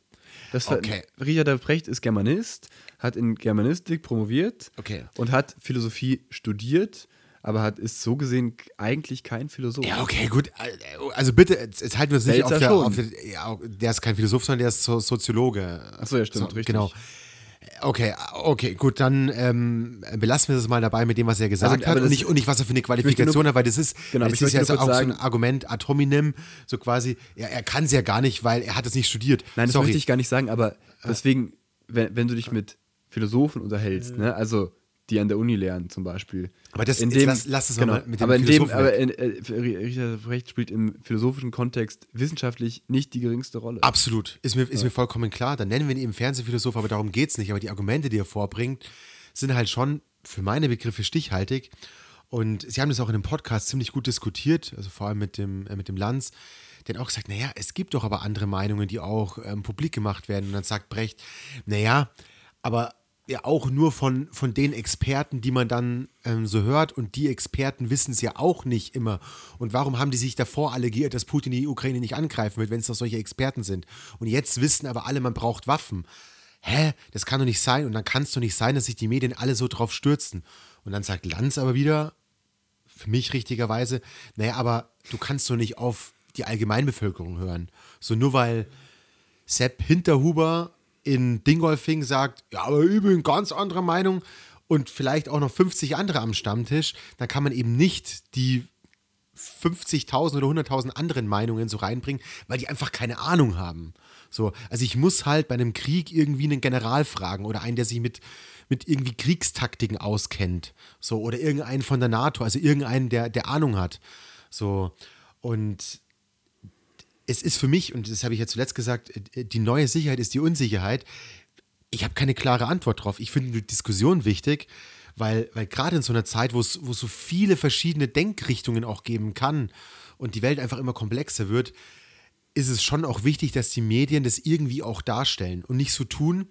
Das ver- Okay. Richard David Brecht ist Germanist, hat in Germanistik promoviert Okay. und hat Philosophie studiert, aber hat, ist so gesehen eigentlich kein Philosoph. Ja, okay, gut. Also bitte, jetzt halten wir uns nicht auf der, auf der, ja, der ist kein Philosoph, sondern der ist so Soziologe. Achso, ja, stimmt, so, richtig. Genau. Okay, okay, gut, dann ähm, belassen wir das mal dabei mit dem, was er gesagt Also, hat und nicht, und nicht, was er für eine Qualifikation nur- hat, weil das ist, Genau, das ist jetzt nur auch kurz so ein sagen- Argument ad hominem, so quasi, ja, er kann es ja gar nicht, weil er hat es nicht studiert. Nein, das Sorry. möchte ich gar nicht sagen, aber deswegen, wenn, wenn du dich mit Philosophen unterhältst, ne, also die an der Uni lernen zum Beispiel. Aber das- in dem, lass- lass es mal genau, mit dem aber in dem, aber in, äh, Richard Brecht spielt im philosophischen Kontext wissenschaftlich nicht die geringste Rolle. Absolut, ist mir, ist mir vollkommen klar. Dann nennen wir ihn eben Fernsehphilosoph, aber darum geht es nicht. Aber die Argumente, die er vorbringt, sind halt schon für meine Begriffe stichhaltig. Und sie haben das auch in dem Podcast ziemlich gut diskutiert, also vor allem mit dem, äh, mit dem Lanz. Der auch gesagt, naja, es gibt doch aber andere Meinungen, die auch ähm, publik gemacht werden. Und dann sagt Brecht, naja, aber ja auch nur von, von den Experten, die man dann ähm, so hört. Und die Experten wissen es ja auch nicht immer. Und warum haben die sich davor alle geirrt, dass Putin die Ukraine nicht angreifen wird, wenn es doch solche Experten sind? Und jetzt wissen aber alle, man braucht Waffen. Hä? Das kann doch nicht sein. Und dann kann es doch nicht sein, dass sich die Medien alle so drauf stürzen. Und dann sagt Lanz aber wieder, für mich richtigerweise, naja, aber du kannst doch nicht auf die Allgemeinbevölkerung hören. So nur weil Sepp Hinterhuber in Dingolfing sagt, ja, aber ich bin ganz anderer Meinung und vielleicht auch noch 50 andere am Stammtisch, dann kann man eben nicht die 50.000 oder 100.000 anderen Meinungen so reinbringen, weil die einfach keine Ahnung haben. So, also ich muss halt bei einem Krieg irgendwie einen General fragen oder einen, der sich mit, mit irgendwie Kriegstaktiken auskennt. So, oder irgendeinen von der NATO, also irgendeinen, der, der Ahnung hat. So, und es ist für mich, und das habe ich ja zuletzt gesagt, äh, die neue Sicherheit ist die Unsicherheit. Ich habe keine klare Antwort drauf. Ich finde die Diskussion wichtig, weil, weil gerade in so einer Zeit, wo es so viele verschiedene Denkrichtungen auch geben kann und die Welt einfach immer komplexer wird, ist es schon auch wichtig, dass die Medien das irgendwie auch darstellen und nicht so tun,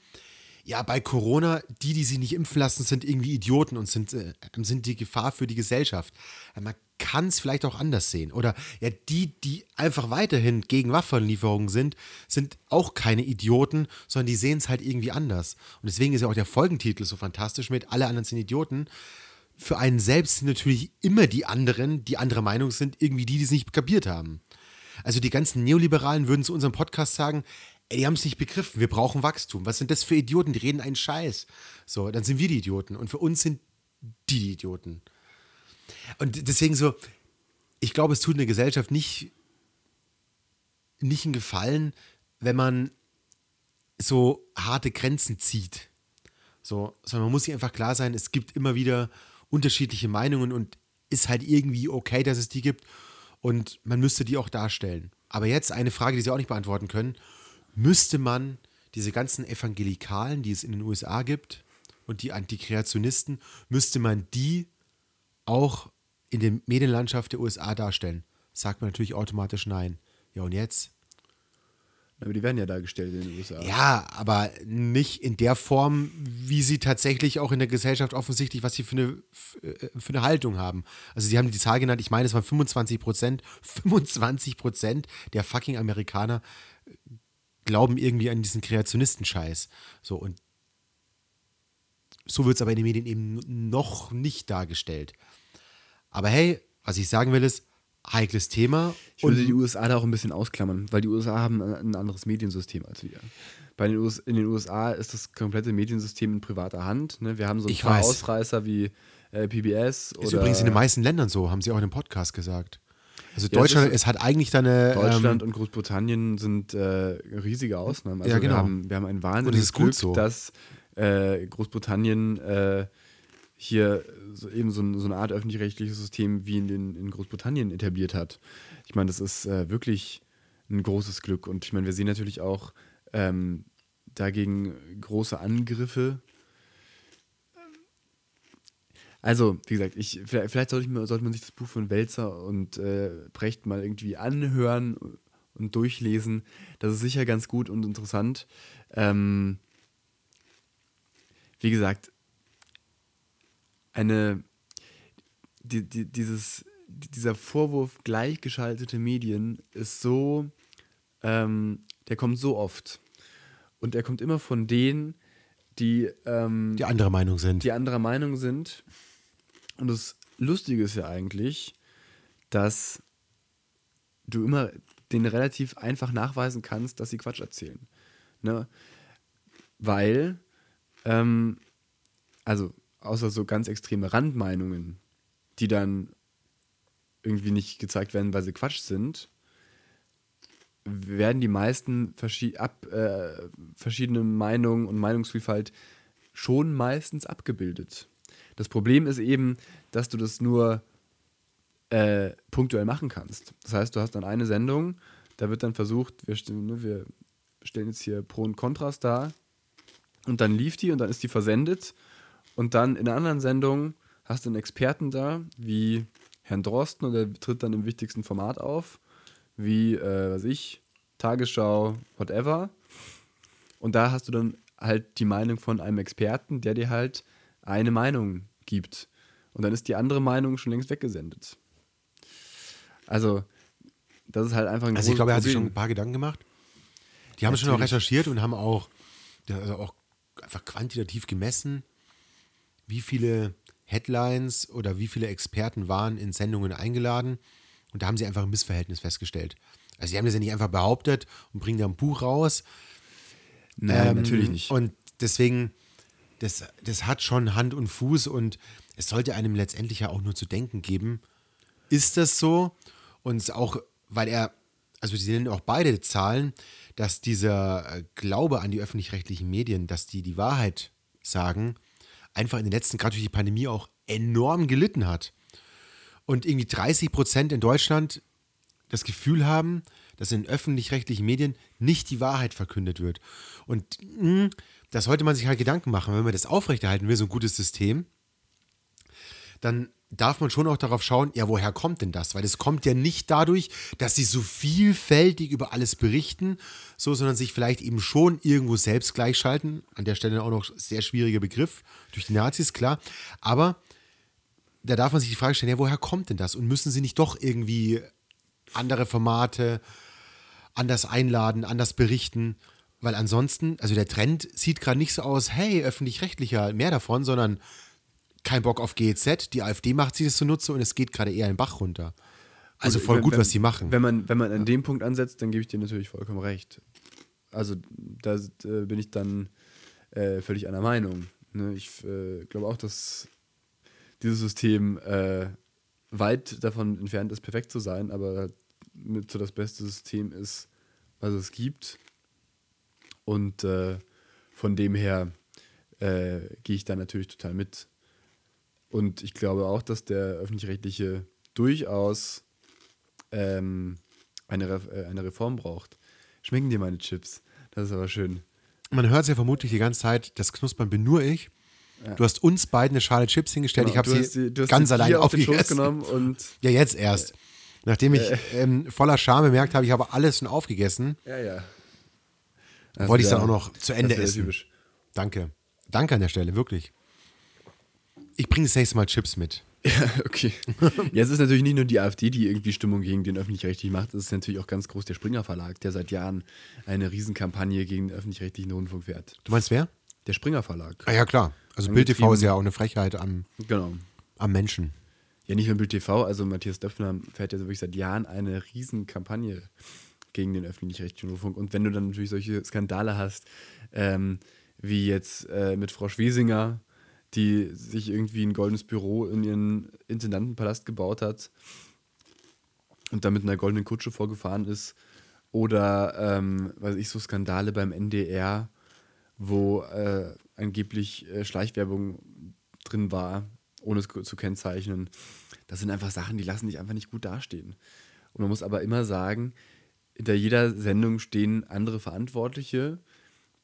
ja, bei Corona, die, die sich nicht impfen lassen, sind irgendwie Idioten und sind, äh, sind die Gefahr für die Gesellschaft. Man kann es vielleicht auch anders sehen. Oder ja, die, die einfach weiterhin gegen Waffenlieferungen sind, sind auch keine Idioten, sondern die sehen es halt irgendwie anders. Und deswegen ist ja auch der Folgentitel so fantastisch mit Alle anderen sind Idioten. Für einen selbst sind natürlich immer die anderen, die anderer Meinung sind, irgendwie die, die es nicht kapiert haben. Also die ganzen Neoliberalen würden zu unserem Podcast sagen, ey, die haben es nicht begriffen, wir brauchen Wachstum. Was sind das für Idioten? Die reden einen Scheiß. So, dann sind wir die Idioten und für uns sind die die Idioten. Und deswegen so, ich glaube, es tut eine Gesellschaft nicht, nicht einen Gefallen, wenn man so harte Grenzen zieht. So, sondern man muss sich einfach klar sein, es gibt immer wieder unterschiedliche Meinungen und ist halt irgendwie okay, dass es die gibt und man müsste die auch darstellen. Aber jetzt eine Frage, die Sie auch nicht beantworten können. Müsste man diese ganzen Evangelikalen, die es in den USA gibt und die Antikreationisten, müsste man die auch in der Medienlandschaft der USA darstellen? Sagt man natürlich automatisch nein. Ja, und jetzt? Aber die werden ja dargestellt in den USA. Ja, aber nicht in der Form, wie sie tatsächlich auch in der Gesellschaft offensichtlich, was sie für eine, für eine Haltung haben. Also sie haben die Zahl genannt, ich meine, es waren 25 Prozent, 25 Prozent der fucking Amerikaner glauben irgendwie an diesen Kreationisten-Scheiß. So, und so wird es aber in den Medien eben noch nicht dargestellt. Aber hey, was ich sagen will ist, heikles Thema. Ich würde die USA da auch ein bisschen ausklammern, weil die USA haben ein anderes Mediensystem als wir. Bei den US in den USA ist das komplette Mediensystem in privater Hand. Ne? Wir haben so ein Ich paar weiß. Ausreißer wie äh, PBS ist oder übrigens in den meisten Ländern so, haben sie auch in dem Podcast gesagt. Also Ja, Deutschland, ist- es hat eigentlich da eine. Deutschland ähm, und Großbritannien sind äh, riesige Ausnahmen. Also Ja, genau. wir, haben, wir haben ein Und wahnsinniges es ist gut Glück, so. dass äh, Großbritannien äh, hier so, eben so, so eine Art öffentlich-rechtliches System wie in, den, in Großbritannien etabliert hat. Ich meine, das ist äh, wirklich ein großes Glück. Und ich meine, wir sehen natürlich auch ähm, dagegen große Angriffe. Also, wie gesagt, ich, vielleicht, vielleicht sollte, ich sollte man sich das Buch von Welzer und äh, Brecht mal irgendwie anhören und durchlesen. Das ist sicher ganz gut und interessant. Ähm, wie gesagt, eine, die, die, dieses, dieser Vorwurf gleichgeschaltete Medien ist so, ähm, der kommt so oft. Und er kommt immer von denen, die, ähm, die andere Meinung sind. die anderer Meinung sind. Und es Lustige ist ja eigentlich, dass du immer denen relativ einfach nachweisen kannst, dass sie Quatsch erzählen. Ne? Weil, ähm, also außer so ganz extreme Randmeinungen, die dann irgendwie nicht gezeigt werden, weil sie Quatsch sind, werden die meisten verschi ab, äh, verschiedene Meinungen und Meinungsvielfalt schon meistens abgebildet. Das Problem ist eben, dass du das nur äh, punktuell machen kannst. Das heißt, du hast dann eine Sendung, da wird dann versucht, wir, ne, wir stellen jetzt hier Pro und Kontras dar und dann lief die und dann ist die versendet und dann in einer anderen Sendung hast du einen Experten da, wie Herrn Drosten und der tritt dann im wichtigsten Format auf, wie, äh, was ich, Tagesschau, whatever. Und da hast du dann halt die Meinung von einem Experten, der dir halt eine Meinung gibt. Und dann ist die andere Meinung schon längst weggesendet. Also, das ist halt einfach ein Also ich glaube, er hat sich schon ein paar Gedanken gemacht. Die haben schon auch Natürlich. recherchiert und haben auch, also auch einfach quantitativ gemessen, wie viele Headlines oder wie viele Experten waren in Sendungen eingeladen. Und da haben sie einfach ein Missverhältnis festgestellt. Also sie haben das ja nicht einfach behauptet und bringen da ein Buch raus. Nein, Ähm, natürlich nicht. Und deswegen, das, das hat schon Hand und Fuß und es sollte einem letztendlich ja auch nur zu denken geben. Ist das so? Und auch, weil er, also sie nennen auch beide Zahlen, dass dieser äh, Glaube an die öffentlich-rechtlichen Medien, dass die die Wahrheit sagen, einfach in den letzten, gerade durch die Pandemie auch enorm gelitten hat. Und irgendwie 30 Prozent in Deutschland das Gefühl haben, dass in öffentlich-rechtlichen Medien nicht die Wahrheit verkündet wird. Und mh, da sollte man sich halt Gedanken machen, wenn man das aufrechterhalten will, so ein gutes System, dann darf man schon auch darauf schauen, ja, woher kommt denn das? Weil es kommt ja nicht dadurch, dass sie so vielfältig über alles berichten, so, sondern sich vielleicht eben schon irgendwo selbst gleichschalten. An der Stelle auch noch sehr schwieriger Begriff durch die Nazis, klar. Aber da darf man sich die Frage stellen, ja, woher kommt denn das? Und müssen sie nicht doch irgendwie andere Formate anders einladen, anders berichten? Weil ansonsten, also der Trend sieht gerade nicht so aus, hey, öffentlich-rechtlicher, mehr davon, sondern kein Bock auf GEZ, die AfD macht sich das zunutze und es geht gerade eher den Bach runter. Also Und voll gut, wenn, was sie machen. Wenn man, wenn man an dem Punkt ansetzt, dann gebe ich dir natürlich vollkommen recht. Also da äh, bin ich dann äh, völlig einer Meinung. Ne? Ich äh, glaube auch, dass dieses System äh, weit davon entfernt ist, perfekt zu sein, aber mit so das beste System ist, was es gibt. Und äh, von dem her äh, gehe ich da natürlich total mit. Und ich glaube auch, dass der öffentlich-rechtliche durchaus ähm, eine, Re äh, eine Reform braucht. Schmecken dir meine Chips? Das ist aber schön. Man hört es ja vermutlich die ganze Zeit, das Knuspern bin nur ich. Du hast uns beiden eine Schale Chips hingestellt, ich habe Genau, du hast sie die- ganz die allein Bier auf den Schoß genommen und Ja, jetzt erst. Nachdem ich Äh. ähm, voller Scham bemerkt habe, ich habe alles schon aufgegessen, ja, ja. wollte ich es dann ja- auch noch zu Ende ja essen. typisch. Danke. Danke an der Stelle, wirklich. Ich bringe das nächste Mal Chips mit. <laughs> Ja, okay. Ja, es ist natürlich nicht nur die AfD, die irgendwie Stimmung gegen den öffentlich-rechtlichen macht. Es ist natürlich auch ganz groß der Springer Verlag, der seit Jahren eine Riesenkampagne gegen den öffentlich-rechtlichen Rundfunk fährt. Du meinst wer? Der Springer Verlag. Ah ja, klar. Also Bild TV ist ja auch eine Frechheit am, Genau. am Menschen. Ja, nicht nur Bild TV, also Matthias Döpfner fährt ja wirklich seit Jahren eine Riesenkampagne gegen den öffentlich-rechtlichen Rundfunk. Und wenn du dann natürlich solche Skandale hast, ähm, wie jetzt äh, mit Frau Schwesinger, die sich irgendwie ein goldenes Büro in ihren Intendantenpalast gebaut hat und dann mit einer goldenen Kutsche vorgefahren ist, oder, ähm, weiß ich, so Skandale beim NDR, wo äh, angeblich äh, Schleichwerbung drin war, ohne es zu kennzeichnen. Das sind einfach Sachen, die lassen dich einfach nicht gut dastehen. Und man muss aber immer sagen, hinter jeder Sendung stehen andere Verantwortliche,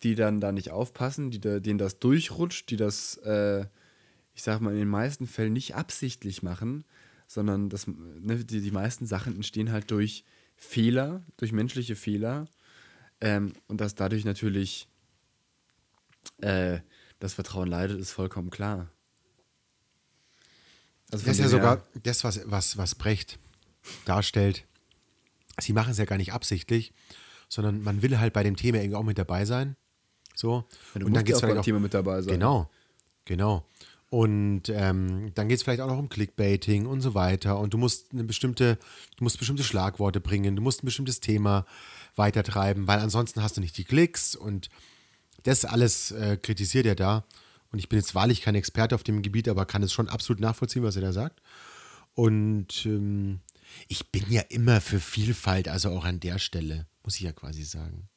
die dann da nicht aufpassen, die da, denen das durchrutscht, die das, äh, ich sag mal, in den meisten Fällen nicht absichtlich machen, sondern das, ne, die, die meisten Sachen entstehen halt durch Fehler, durch menschliche Fehler ähm, und dass dadurch natürlich äh, das Vertrauen leidet, ist vollkommen klar. Also Das ist ja sogar das, was, was, was Brecht darstellt. Sie machen es ja gar nicht absichtlich, sondern man will halt bei dem Thema irgendwie auch mit dabei sein. So. Ja, du und dann geht's auch vielleicht auch Thema mit dabei sein. Genau, genau. Und ähm, dann geht es vielleicht auch noch um Clickbaiting und so weiter. Und du musst eine bestimmte, du musst bestimmte Schlagworte bringen, du musst ein bestimmtes Thema weitertreiben, weil ansonsten hast du nicht die Klicks und das alles äh, kritisiert er da. Und ich bin jetzt wahrlich kein Experte auf dem Gebiet, aber kann es schon absolut nachvollziehen, was er da sagt. Und ähm, ich bin ja immer für Vielfalt, also auch an der Stelle, muss ich ja quasi sagen.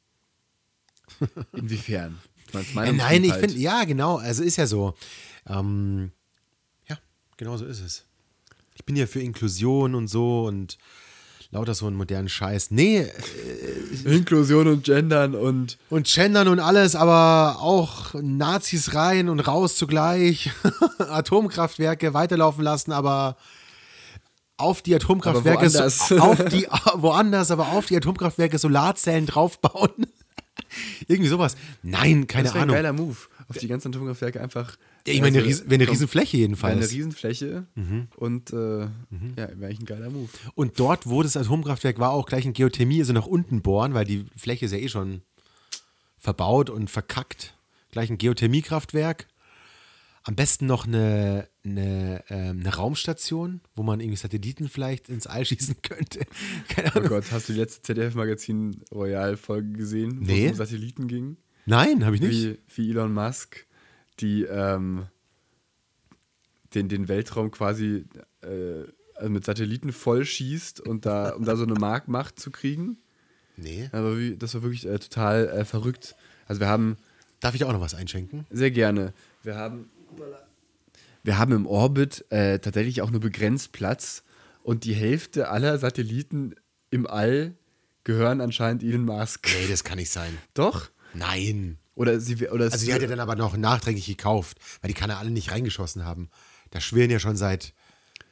<laughs> Inwiefern? Äh, nein, ich Vielfalt? finde, ja, genau, also ist ja so. Ähm, ja, genau so ist es. Ich bin ja für Inklusion und so und lauter so einen modernen Scheiß. Nee, Inklusion und Gendern und und Gendern und alles, aber auch Nazis rein und raus zugleich. <laughs> Atomkraftwerke weiterlaufen lassen, aber auf die Atomkraftwerke Aber so, woanders. auf die <laughs> woanders, aber auf die Atomkraftwerke Solarzellen draufbauen. <laughs> Irgendwie sowas. Nein, keine das wäre ein Ahnung. geiler Move. Auf die ganzen Atomkraftwerke einfach. Ich meine, eine, also, Ries- eine Riesenfläche jedenfalls. eine Riesenfläche und äh, ja, wäre eigentlich ein geiler Move. Und dort, wo das Atomkraftwerk war, auch gleich in Geothermie, also nach unten bohren, weil die Fläche ist ja eh schon verbaut und verkackt. Gleich ein Geothermiekraftwerk. Am besten noch eine, eine, ähm, eine Raumstation, wo man irgendwie Satelliten vielleicht ins All schießen könnte. <laughs> Keine Oh Ahnung. Gott, hast du die letzte ZDF-Magazin Royal-Folge gesehen, wo Nee. es um Satelliten ging? Nein, habe ich nicht. Wie, wie Elon Musk, die ähm, den, den Weltraum quasi äh, also mit Satelliten voll schießt und da, um da so eine Marktmacht zu kriegen. Nee. Aber wie, das war wirklich äh, total äh, verrückt. Also wir haben Darf ich auch noch was einschenken? sehr gerne. Wir haben, wir haben im Orbit äh, tatsächlich auch nur begrenzt Platz und die Hälfte aller Satelliten im All gehören anscheinend Elon Musk. Nee, das kann nicht sein. Doch? Nein. Oder sie oder es Also die hat er dann aber noch nachträglich gekauft, weil die kann er alle nicht reingeschossen haben. Da schwirren ja schon seit,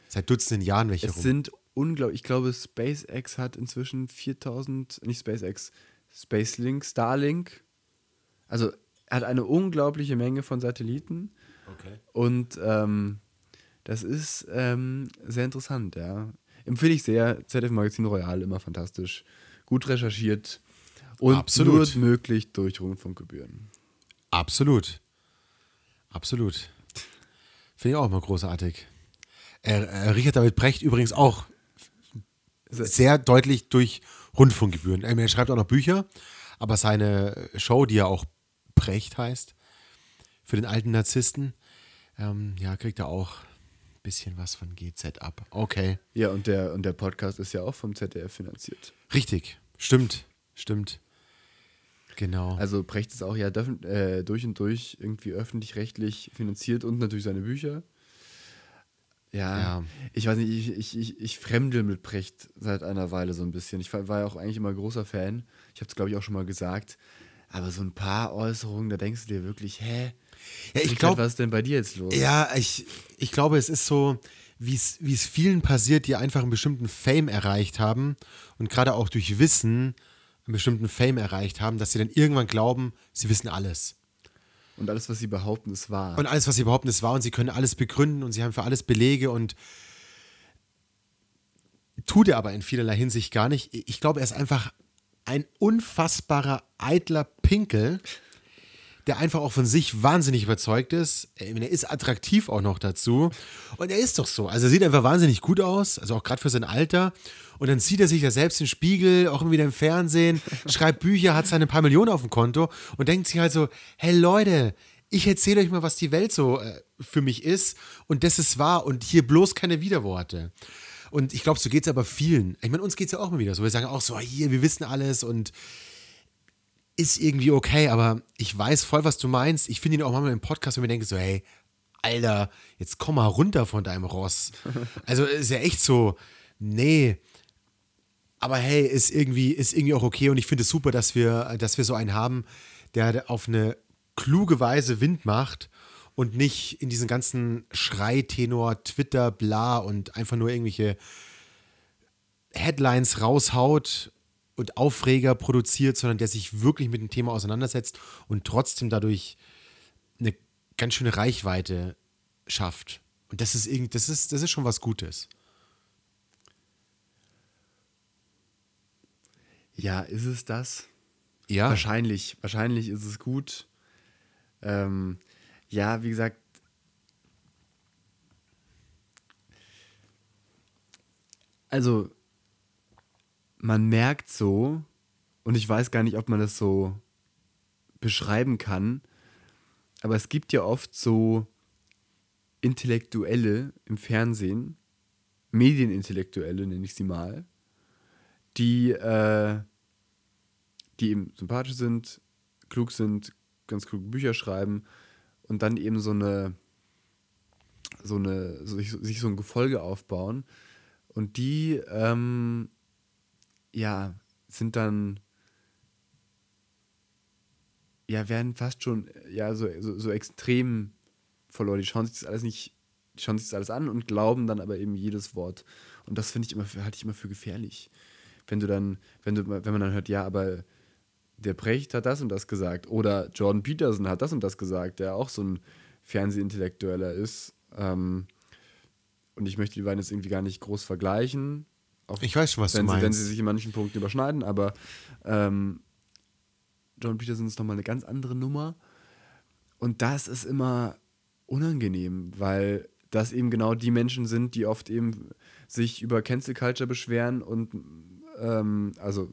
seit Dutzenden Jahren welche es rum. sind unglaublich, ich glaube SpaceX hat inzwischen 4000, nicht SpaceX, Spacelink, Starlink. Also er hat eine unglaubliche Menge von Satelliten. Okay. Und ähm, das ist ähm, sehr interessant, ja. Empfehle ich sehr. ZDF Magazin Royal, immer fantastisch. Gut recherchiert. Und Absolut. nur möglich durch Rundfunkgebühren. Absolut. Absolut. Finde ich auch immer großartig. Er, er, Richard David Brecht übrigens auch sehr deutlich durch Rundfunkgebühren. Er schreibt auch noch Bücher, aber seine Show, die ja auch Brecht heißt, für den alten Narzissten, ähm, ja, kriegt er auch ein bisschen was von GZ ab. Okay. Ja, und der, und der Podcast ist ja auch vom ZDF finanziert. Richtig. Stimmt. Stimmt. Genau. Also Brecht ist auch ja äh, durch und durch irgendwie öffentlich-rechtlich finanziert und natürlich seine Bücher. Ja, Ja. ich weiß nicht, ich, ich, ich, ich fremdel mit Brecht seit einer Weile so ein bisschen. Ich war, war ja auch eigentlich immer großer Fan. Ich habe es, glaube ich, auch schon mal gesagt. Aber so ein paar Äußerungen, da denkst du dir wirklich, hä? Ja, ich Richard, glaub- was ist denn bei dir jetzt los? Ja, ich, ich glaube, es ist so, wie es wie es vielen passiert, die einfach einen bestimmten Fame erreicht haben und gerade auch durch Wissen einen bestimmten Fame erreicht haben, dass sie dann irgendwann glauben, sie wissen alles. Und alles, was sie behaupten, ist wahr. Und alles, was sie behaupten, ist wahr und sie können alles begründen und sie haben für alles Belege und tut er aber in vielerlei Hinsicht gar nicht. Ich glaube, er ist einfach ein unfassbarer eitler Pinkel, der einfach auch von sich wahnsinnig überzeugt ist. Er ist attraktiv auch noch dazu. Und er ist doch so. Also er sieht einfach wahnsinnig gut aus, also auch gerade für sein Alter. Und dann sieht er sich ja selbst im Spiegel, auch immer wieder im Fernsehen, <laughs> schreibt Bücher, hat seine paar Millionen auf dem Konto und denkt sich halt so, hey Leute, ich erzähle euch mal, was die Welt so äh, für mich ist und das ist wahr und hier bloß keine Widerworte. Und ich glaube, so geht es aber vielen. Ich meine, uns geht es ja auch immer wieder so. Wir sagen auch so, hier, wir wissen alles und ist irgendwie okay, aber ich weiß voll, was du meinst. Ich finde ihn auch manchmal im Podcast, wenn ich denke so, hey, Alter, jetzt komm mal runter von deinem Ross. <laughs> Also ist ja echt so, nee. Aber hey, ist irgendwie, ist irgendwie auch okay und ich finde es super, dass wir, dass wir so einen haben, der auf eine kluge Weise Wind macht und nicht in diesen ganzen Schreitenor, Twitter, bla und einfach nur irgendwelche Headlines raushaut und Aufreger produziert, sondern der sich wirklich mit dem Thema auseinandersetzt und trotzdem dadurch eine ganz schöne Reichweite schafft. Und das ist irgend, das ist, das ist schon was Gutes. Ja, ist es das? Ja. Wahrscheinlich, wahrscheinlich ist es gut. Ähm, ja, wie gesagt, also man merkt so, und ich weiß gar nicht, ob man das so beschreiben kann, aber es gibt ja oft so Intellektuelle im Fernsehen, Medienintellektuelle nenne ich sie mal, die, äh, die eben sympathisch sind, klug sind, ganz kluge Bücher schreiben und dann eben so eine, so eine, sich, sich so ein Gefolge aufbauen. Und die, ähm, ja, sind dann, ja, werden fast schon, ja, so, so, so extrem verloren. Die schauen sich das alles nicht, die schauen sich das alles an und glauben dann aber eben jedes Wort. Und das finde ich immer, halte ich immer für gefährlich. Wenn du dann, wenn du, wenn man dann hört, ja, aber der Precht hat das und das gesagt. Oder Jordan Peterson hat das und das gesagt, der auch so ein Fernsehintellektueller ist. Ähm, und ich möchte die beiden jetzt irgendwie gar nicht groß vergleichen. Ich weiß schon, was wenn du sie, meinst. Wenn sie sich in manchen Punkten überschneiden, aber ähm, John Peterson ist nochmal eine ganz andere Nummer. Und das ist immer unangenehm, weil das eben genau die Menschen sind, die oft eben sich über Cancel Culture beschweren und ähm, also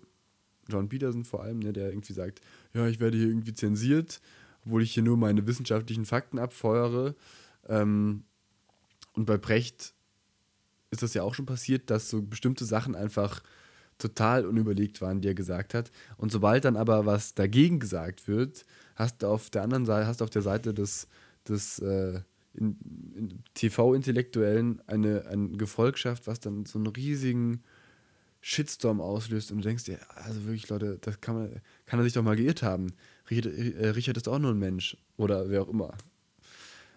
John Peterson vor allem, ne, der irgendwie sagt, ja, ich werde hier irgendwie zensiert, obwohl ich hier nur meine wissenschaftlichen Fakten abfeuere. Ähm, und bei Brecht ist das ja auch schon passiert, dass so bestimmte Sachen einfach total unüberlegt waren, die er gesagt hat. Und sobald dann aber was dagegen gesagt wird, hast du auf der anderen Seite, hast du auf der Seite des, des äh, TV-Intellektuellen eine, eine Gefolgschaft, was dann so einen riesigen Shitstorm auslöst und du denkst dir, also wirklich, Leute, das kann man, kann er sich doch mal geirrt haben. Richard, äh, Richard ist auch nur ein Mensch oder wer auch immer.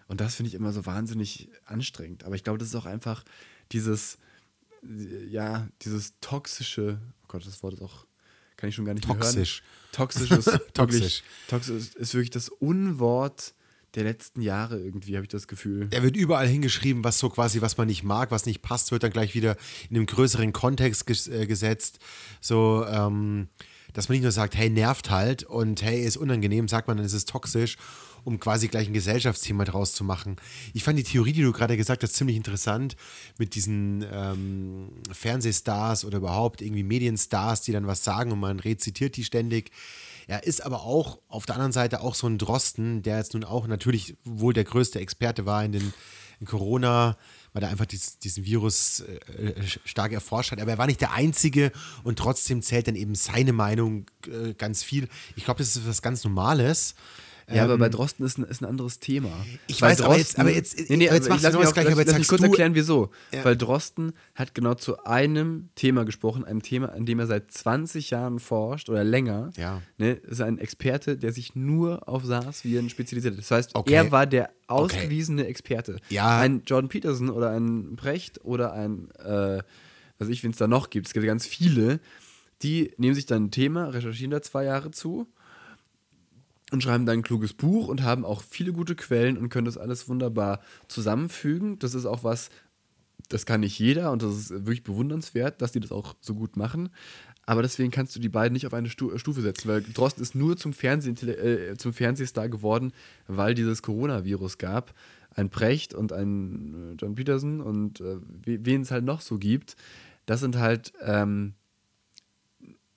Und das finde ich immer so wahnsinnig anstrengend. Aber ich glaube, das ist auch einfach dieses, ja, dieses toxische, oh Gott, das Wort ist auch, kann ich schon gar nicht Toxisch. mehr hören. Toxisch ist <laughs> Toxisch. wirklich, toxisch ist wirklich das Unwort der letzten Jahre irgendwie, habe ich das Gefühl. Er wird überall hingeschrieben, was so quasi, was man nicht mag, was nicht passt, wird dann gleich wieder in einem größeren Kontext ges äh, gesetzt. So, ähm, dass man nicht nur sagt, hey, nervt halt und hey, ist unangenehm, sagt man, dann ist es toxisch, um quasi gleich ein Gesellschaftsthema draus zu machen. Ich fand die Theorie, die du gerade gesagt hast, ziemlich interessant mit diesen ähm, Fernsehstars oder überhaupt irgendwie Medienstars, die dann was sagen und man rezitiert die ständig. Er ist aber auch auf der anderen Seite auch so ein Drosten, der jetzt nun auch natürlich wohl der größte Experte war in den in Corona, weil er einfach dies, diesen Virus äh, stark erforscht hat. Aber er war nicht der Einzige und trotzdem zählt dann eben seine Meinung äh, ganz viel. Ich glaube, das ist was ganz Normales. Ja, aber bei Drosten ist ein, ist ein anderes Thema. Ich Weil weiß, aber jetzt- aber jetzt- nee, nee, aber jetzt machst ich lass du mich das auch- gleich, lass- aber jetzt lass mich kurz erklären, wieso. Ja. Weil Drosten hat genau zu einem Thema gesprochen, einem Thema, an dem er seit 20 Jahren forscht oder länger. Ja. Ne, ist ein Experte, der sich nur auf SARS-Viren spezialisiert hat. Das heißt, Okay. er war der ausgewiesene Experte. Ja. Ein Jordan Peterson oder ein Brecht oder ein, äh, was ich, wen es da noch gibt, es gibt ganz viele, die nehmen sich dann ein Thema, recherchieren da zwei Jahre zu und schreiben dann ein kluges Buch und haben auch viele gute Quellen und können das alles wunderbar zusammenfügen. Das ist auch was, das kann nicht jeder und das ist wirklich bewundernswert, dass die das auch so gut machen. Aber deswegen kannst du die beiden nicht auf eine Stu Stufe setzen, weil Drosten ist nur zum, Fernseh äh, zum Fernsehstar geworden, weil dieses Coronavirus gab. Ein Precht und ein äh, John Peterson und äh, wen es halt noch so gibt, das sind halt, ähm,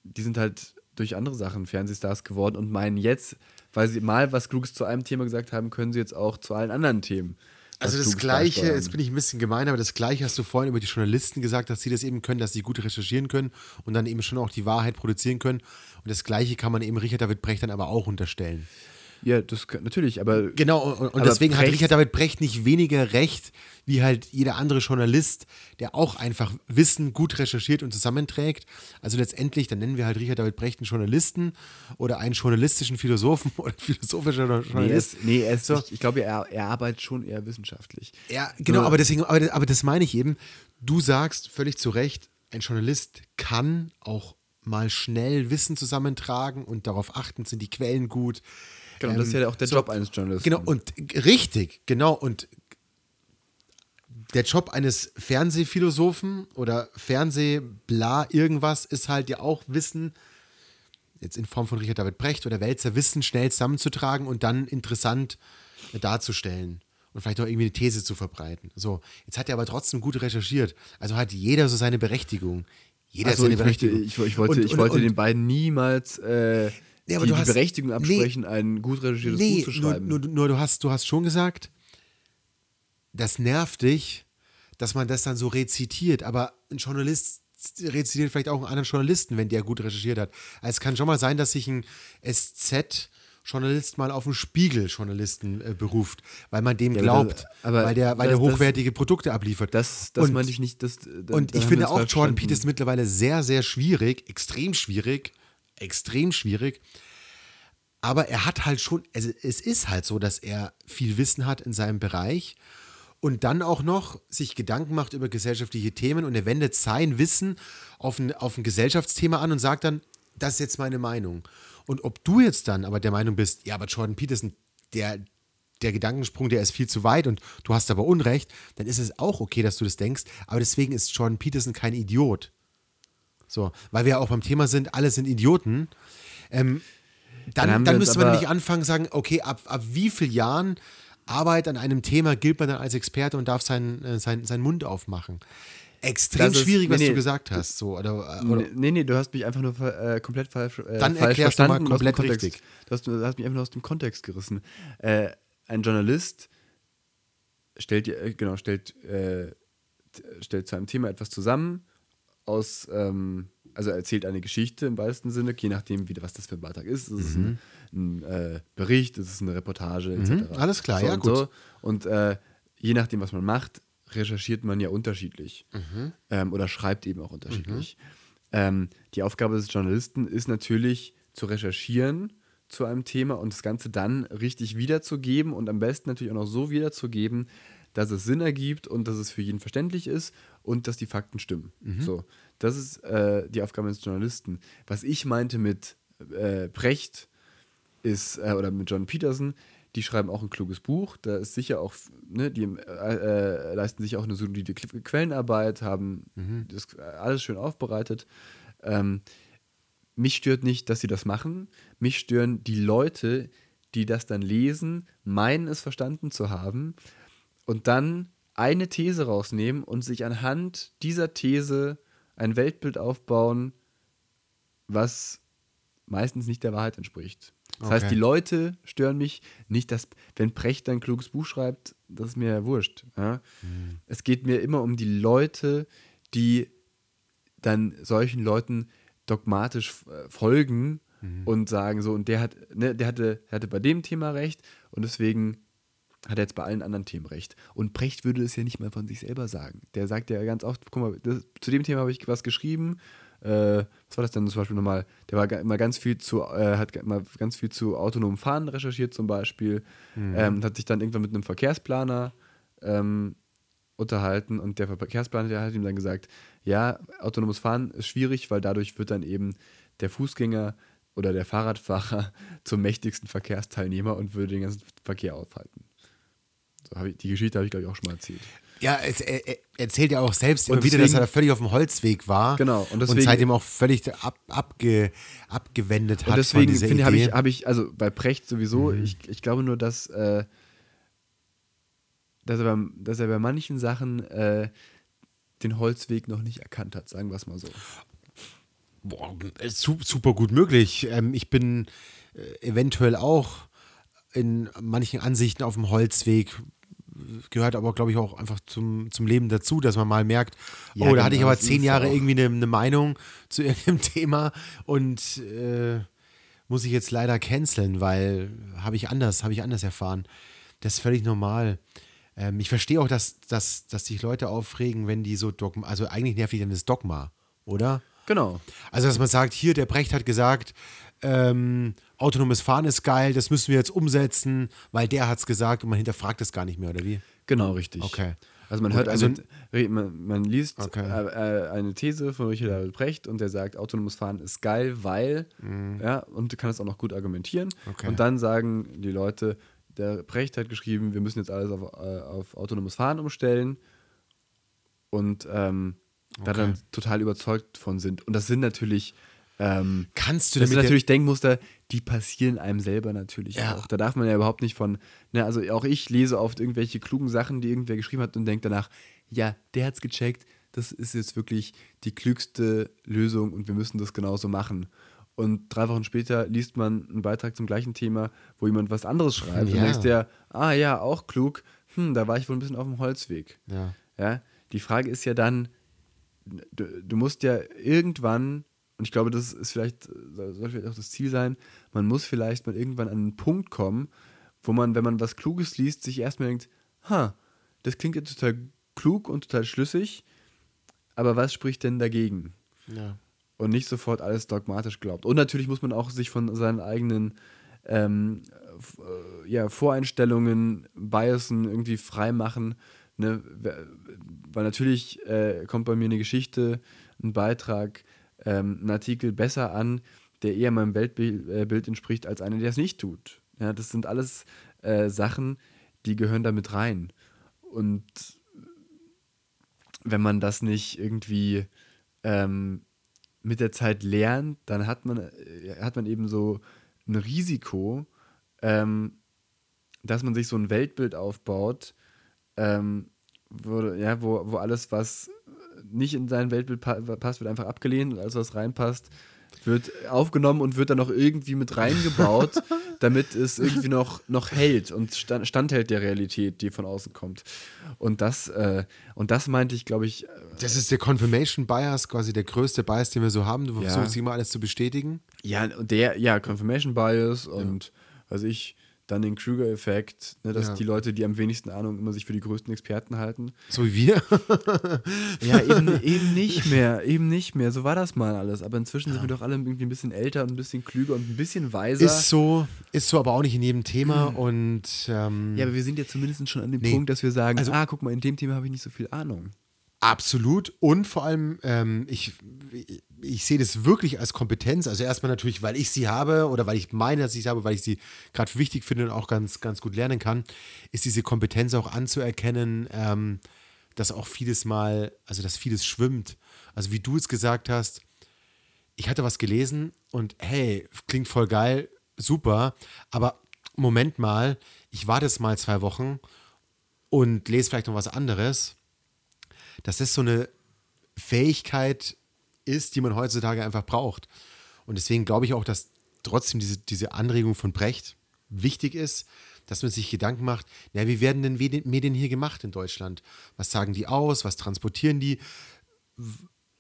die sind halt durch andere Sachen Fernsehstars geworden und meinen jetzt, weil sie mal was Kluges zu einem Thema gesagt haben, können sie jetzt auch zu allen anderen Themen. Also das Gleiche, beisteuern. jetzt bin ich ein bisschen gemein, aber das Gleiche hast du vorhin über die Journalisten gesagt, dass sie das eben können, dass sie gut recherchieren können und dann eben schon auch die Wahrheit produzieren können. Und das Gleiche kann man eben Richard David Brecht dann aber auch unterstellen. Ja, das natürlich, aber Genau, und, und Aber deswegen hat Brecht- Richard David Brecht nicht weniger Recht wie halt jeder andere Journalist, der auch einfach Wissen gut recherchiert und zusammenträgt. Also letztendlich, dann nennen wir halt Richard David Brecht einen Journalisten oder einen journalistischen Philosophen <laughs> oder philosophischer nee, Journalist. nee er ist, So. ich, ich glaube, er, er arbeitet schon eher wissenschaftlich. Ja, genau, aber deswegen, aber, aber das meine ich eben. Du sagst völlig zu Recht, ein Journalist kann auch mal schnell Wissen zusammentragen und darauf achten, sind die Quellen gut. Genau, das ist Ähm, ja auch der so, Job eines Journalisten. Genau, und richtig, genau. Und der Job eines Fernsehphilosophen oder Fernsehbla irgendwas ist halt ja auch Wissen, jetzt in Form von Richard David Brecht oder Wälzer, Wissen schnell zusammenzutragen und dann interessant darzustellen. und vielleicht auch irgendwie eine These zu verbreiten. So, jetzt hat er aber trotzdem gut recherchiert. Also hat jeder so seine Berechtigung. Jeder Also seine ich, möchte, Berechtigung. ich, ich wollte, Und- ich und- wollte und- den beiden niemals äh, Nee, aber die, du die hast- Berechtigung nee, absprechen, ein gut recherchiertes Nee, Buch zu nur, schreiben. nur, nur du, hast, du hast schon gesagt, das nervt dich, dass man das dann so rezitiert. Aber ein Journalist rezitiert vielleicht auch einen anderen Journalisten, wenn der gut recherchiert hat. Also es kann schon mal sein, dass sich ein SZ-Journalist mal auf einen Spiegel-Journalisten äh, beruft, weil man dem Ja, glaubt, das- aber weil der, weil der das- das- hochwertige Produkte abliefert. das das Und- meinte ich nicht. Das, da- und da ich finde auch Jordan verstanden. Peterson mittlerweile sehr, sehr schwierig, extrem schwierig, extrem schwierig. Aber er hat halt schon, also es ist halt so, dass er viel Wissen hat in seinem Bereich und dann auch noch sich Gedanken macht über gesellschaftliche Themen und er wendet sein Wissen auf ein, auf ein Gesellschaftsthema an und sagt dann, das ist jetzt meine Meinung. Und ob du jetzt dann aber der Meinung bist, ja, aber Jordan Peterson, der, der Gedankensprung, der ist viel zu weit und du hast aber Unrecht, dann ist es auch okay, dass du das denkst. Aber deswegen ist Jordan Peterson kein Idiot. So, weil wir ja auch beim Thema sind, alle sind Idioten. Ähm, Dann dann dann, müsste man nämlich anfangen, sagen, okay, ab, ab wie vielen Jahren Arbeit an einem Thema gilt man dann als Experte und darf seinen, äh, seinen, seinen Mund aufmachen. Extrem ist- schwierig, was nee, du nee. gesagt hast. So, oder, oder, Nee, nee, du hast mich einfach nur äh, komplett falsch, äh, Dann falsch erklärst du mal verstanden. dem komplett richtig. Du hast, du hast mich einfach nur aus dem Kontext gerissen. Äh, ein Journalist stellt, äh, genau, stellt, äh, stellt zu einem Thema etwas zusammen aus, ähm, also er erzählt eine Geschichte im weitesten Sinne, je nachdem, wie, was das für ein Beitrag ist. Ist es ein, ein äh, Bericht, ist es eine Reportage, etc. Mhm, alles klar, so ja, und gut. So. Und äh, je nachdem, was man macht, recherchiert man ja unterschiedlich Mhm. ähm, oder schreibt eben auch unterschiedlich. Ähm, die Aufgabe des Journalisten ist natürlich zu recherchieren zu einem Thema und das Ganze dann richtig wiederzugeben und am besten natürlich auch noch so wiederzugeben, dass es Sinn ergibt und dass es für jeden verständlich ist und dass die Fakten stimmen. So, das ist äh, die Aufgabe des Journalisten. Was ich meinte mit äh, Brecht ist, äh, oder mit John Peterson, die schreiben auch ein kluges Buch. Da ist sicher auch, ne, die äh, äh, leisten sich auch eine solide Quellenarbeit, haben das äh, alles schön aufbereitet. Ähm, mich stört nicht, dass sie das machen. Mich stören die Leute, die das dann lesen, meinen es verstanden zu haben und dann eine These rausnehmen und sich anhand dieser These ein Weltbild aufbauen, was meistens nicht der Wahrheit entspricht. Das heißt, Okay. die Leute stören mich nicht, dass, wenn Precht ein kluges Buch schreibt, das ist mir ja wurscht. Ja? Es geht mir immer um die Leute, die dann solchen Leuten dogmatisch äh, folgen und sagen so, und der hat, ne, der hatte, der hatte bei dem Thema recht und deswegen hat er jetzt bei allen anderen Themen recht. Und Brecht würde es ja nicht mal von sich selber sagen. Der sagt ja ganz oft, guck mal, das, zu dem Thema habe ich was geschrieben. Äh, was war das denn zum Beispiel nochmal? Der war immer ganz viel zu, äh, hat immer ganz viel zu autonomen Fahren recherchiert zum Beispiel. Ähm, und hat sich dann irgendwann mit einem Verkehrsplaner ähm, unterhalten und der Verkehrsplaner, der hat ihm dann gesagt, ja, autonomes Fahren ist schwierig, weil dadurch wird dann eben der Fußgänger oder der Fahrradfahrer <laughs> zum mächtigsten Verkehrsteilnehmer und würde den ganzen Verkehr aufhalten. Ich, die Geschichte habe ich, glaube ich, auch schon mal erzählt. Ja, es, er, er erzählt ja auch selbst Und immer wieder, dass er da völlig auf dem Holzweg war. Genau, und Und, deswegen- seitdem auch völlig ab, abge, abgewendet hat Und deswegen finde ich, habe ich, also bei Precht sowieso, ich, ich glaube nur, dass, äh, dass, er bei, dass er bei manchen Sachen äh, den Holzweg noch nicht erkannt hat, sagen wir es mal so. Boah, su- super gut möglich. Ähm, ich bin äh, eventuell auch in manchen Ansichten auf dem Holzweg. Gehört aber, glaube ich, auch einfach zum, zum Leben dazu, dass man mal merkt, Ja, oh, da hatte ich genau, aber zehn Jahre irgendwie eine, eine Meinung <laughs> zu irgendeinem Thema und äh, muss ich jetzt leider canceln, weil habe ich anders, habe ich anders erfahren. Das ist völlig normal. Ähm, ich verstehe auch, dass, dass, dass sich Leute aufregen, wenn die so Dogma, also eigentlich nervt die das Dogma, oder? Genau. Also, dass man sagt, hier, der Brecht hat gesagt, ähm, autonomes Fahren ist geil, das müssen wir jetzt umsetzen, weil der hat es gesagt und man hinterfragt es gar nicht mehr, oder wie? Genau, richtig. Okay. Also man Gut, hört, also- also man, man liest Okay. äh, äh, eine These von Richard David Brecht und der sagt, autonomes Fahren ist geil, weil, ja, und kann es auch noch gut argumentieren. Mhm. Okay. Und dann sagen die Leute, der Brecht hat geschrieben, wir müssen jetzt alles auf, äh, auf autonomes Fahren umstellen und ähm, da Okay. dann total überzeugt von sind. Und das sind natürlich Ähm, Kannst du das sind natürlich Denkmuster, die passieren einem selber natürlich Ja. auch. Da darf man ja überhaupt nicht von, ne, also auch ich lese oft irgendwelche klugen Sachen, die irgendwer geschrieben hat und denke danach, ja, der hat's gecheckt, das ist jetzt wirklich die klügste Lösung und wir müssen das genauso machen. Und drei Wochen später liest man einen Beitrag zum gleichen Thema, wo jemand was anderes schreibt Ja. und denkst dir, ah ja, auch klug, hm, da war ich wohl ein bisschen auf dem Holzweg. Ja. Ja, die Frage ist ja dann, du, du musst ja irgendwann, und ich glaube, das ist vielleicht, soll vielleicht auch das Ziel sein, man muss vielleicht mal irgendwann an einen Punkt kommen, wo man, wenn man was Kluges liest, sich erstmal denkt, ha, das klingt jetzt total klug und total schlüssig, aber was spricht denn dagegen? Ja. und nicht sofort alles dogmatisch glaubt. Und natürlich muss man auch sich von seinen eigenen ähm, äh, ja, Voreinstellungen, Biasen irgendwie frei machen. Ne? Weil natürlich äh, kommt bei mir eine Geschichte, ein Beitrag, ähm, ein Artikel besser an, der eher meinem Weltbild äh, entspricht, als einer, der es nicht tut. Ja, das sind alles äh, Sachen, die gehören damit rein. Und wenn man das nicht irgendwie ähm, mit der Zeit lernt, dann hat man, äh, hat man eben so ein Risiko, ähm, dass man sich so ein Weltbild aufbaut, ähm, wo, ja, wo, wo alles, was nicht in sein Weltbild pa passt, wird einfach abgelehnt und alles, was reinpasst, wird aufgenommen und wird dann noch irgendwie mit reingebaut, <laughs> damit es irgendwie noch, noch hält und stand, standhält der Realität, die von außen kommt. Und das, äh, und das meinte ich, glaube ich, äh, Das ist der Confirmation Bias, quasi der größte Bias, den wir so haben. Du Ja. versuchst immer alles zu bestätigen. Ja, und der, ja, Confirmation Bias und was ich, dann den Krüger-Effekt, ne, dass Ja. die Leute, die am wenigsten Ahnung immer sich für die größten Experten halten. So wie wir. <laughs> Ja, eben, eben nicht <laughs> mehr, eben nicht mehr. So war das mal alles. Aber inzwischen sind wir doch alle irgendwie ein bisschen älter und ein bisschen klüger und ein bisschen weiser. Ist so, ist so, aber auch nicht in jedem Thema. Und ähm, ja, aber wir sind ja zumindest schon an dem Nee. Punkt, dass wir sagen, Also- ah, guck mal, in dem Thema habe ich nicht so viel Ahnung. Absolut. Und vor allem, ähm, ich, ich sehe das wirklich als Kompetenz. Also erstmal natürlich, weil ich sie habe oder weil ich meine, dass ich sie habe, weil ich sie gerade wichtig finde und auch ganz, ganz gut lernen kann, ist diese Kompetenz auch anzuerkennen, ähm, dass auch vieles mal, also dass vieles schwimmt. Also wie du es gesagt hast, ich hatte was gelesen und hey, klingt voll geil, super, aber Moment mal, ich warte jetzt mal zwei Wochen und lese vielleicht noch was anderes das so eine Fähigkeit ist, die man heutzutage einfach braucht. Und deswegen glaube ich auch, dass trotzdem diese, diese Anregung von Brecht wichtig ist, dass man sich Gedanken macht, ja, wie werden denn Medien hier gemacht in Deutschland? Was sagen die aus? Was transportieren die?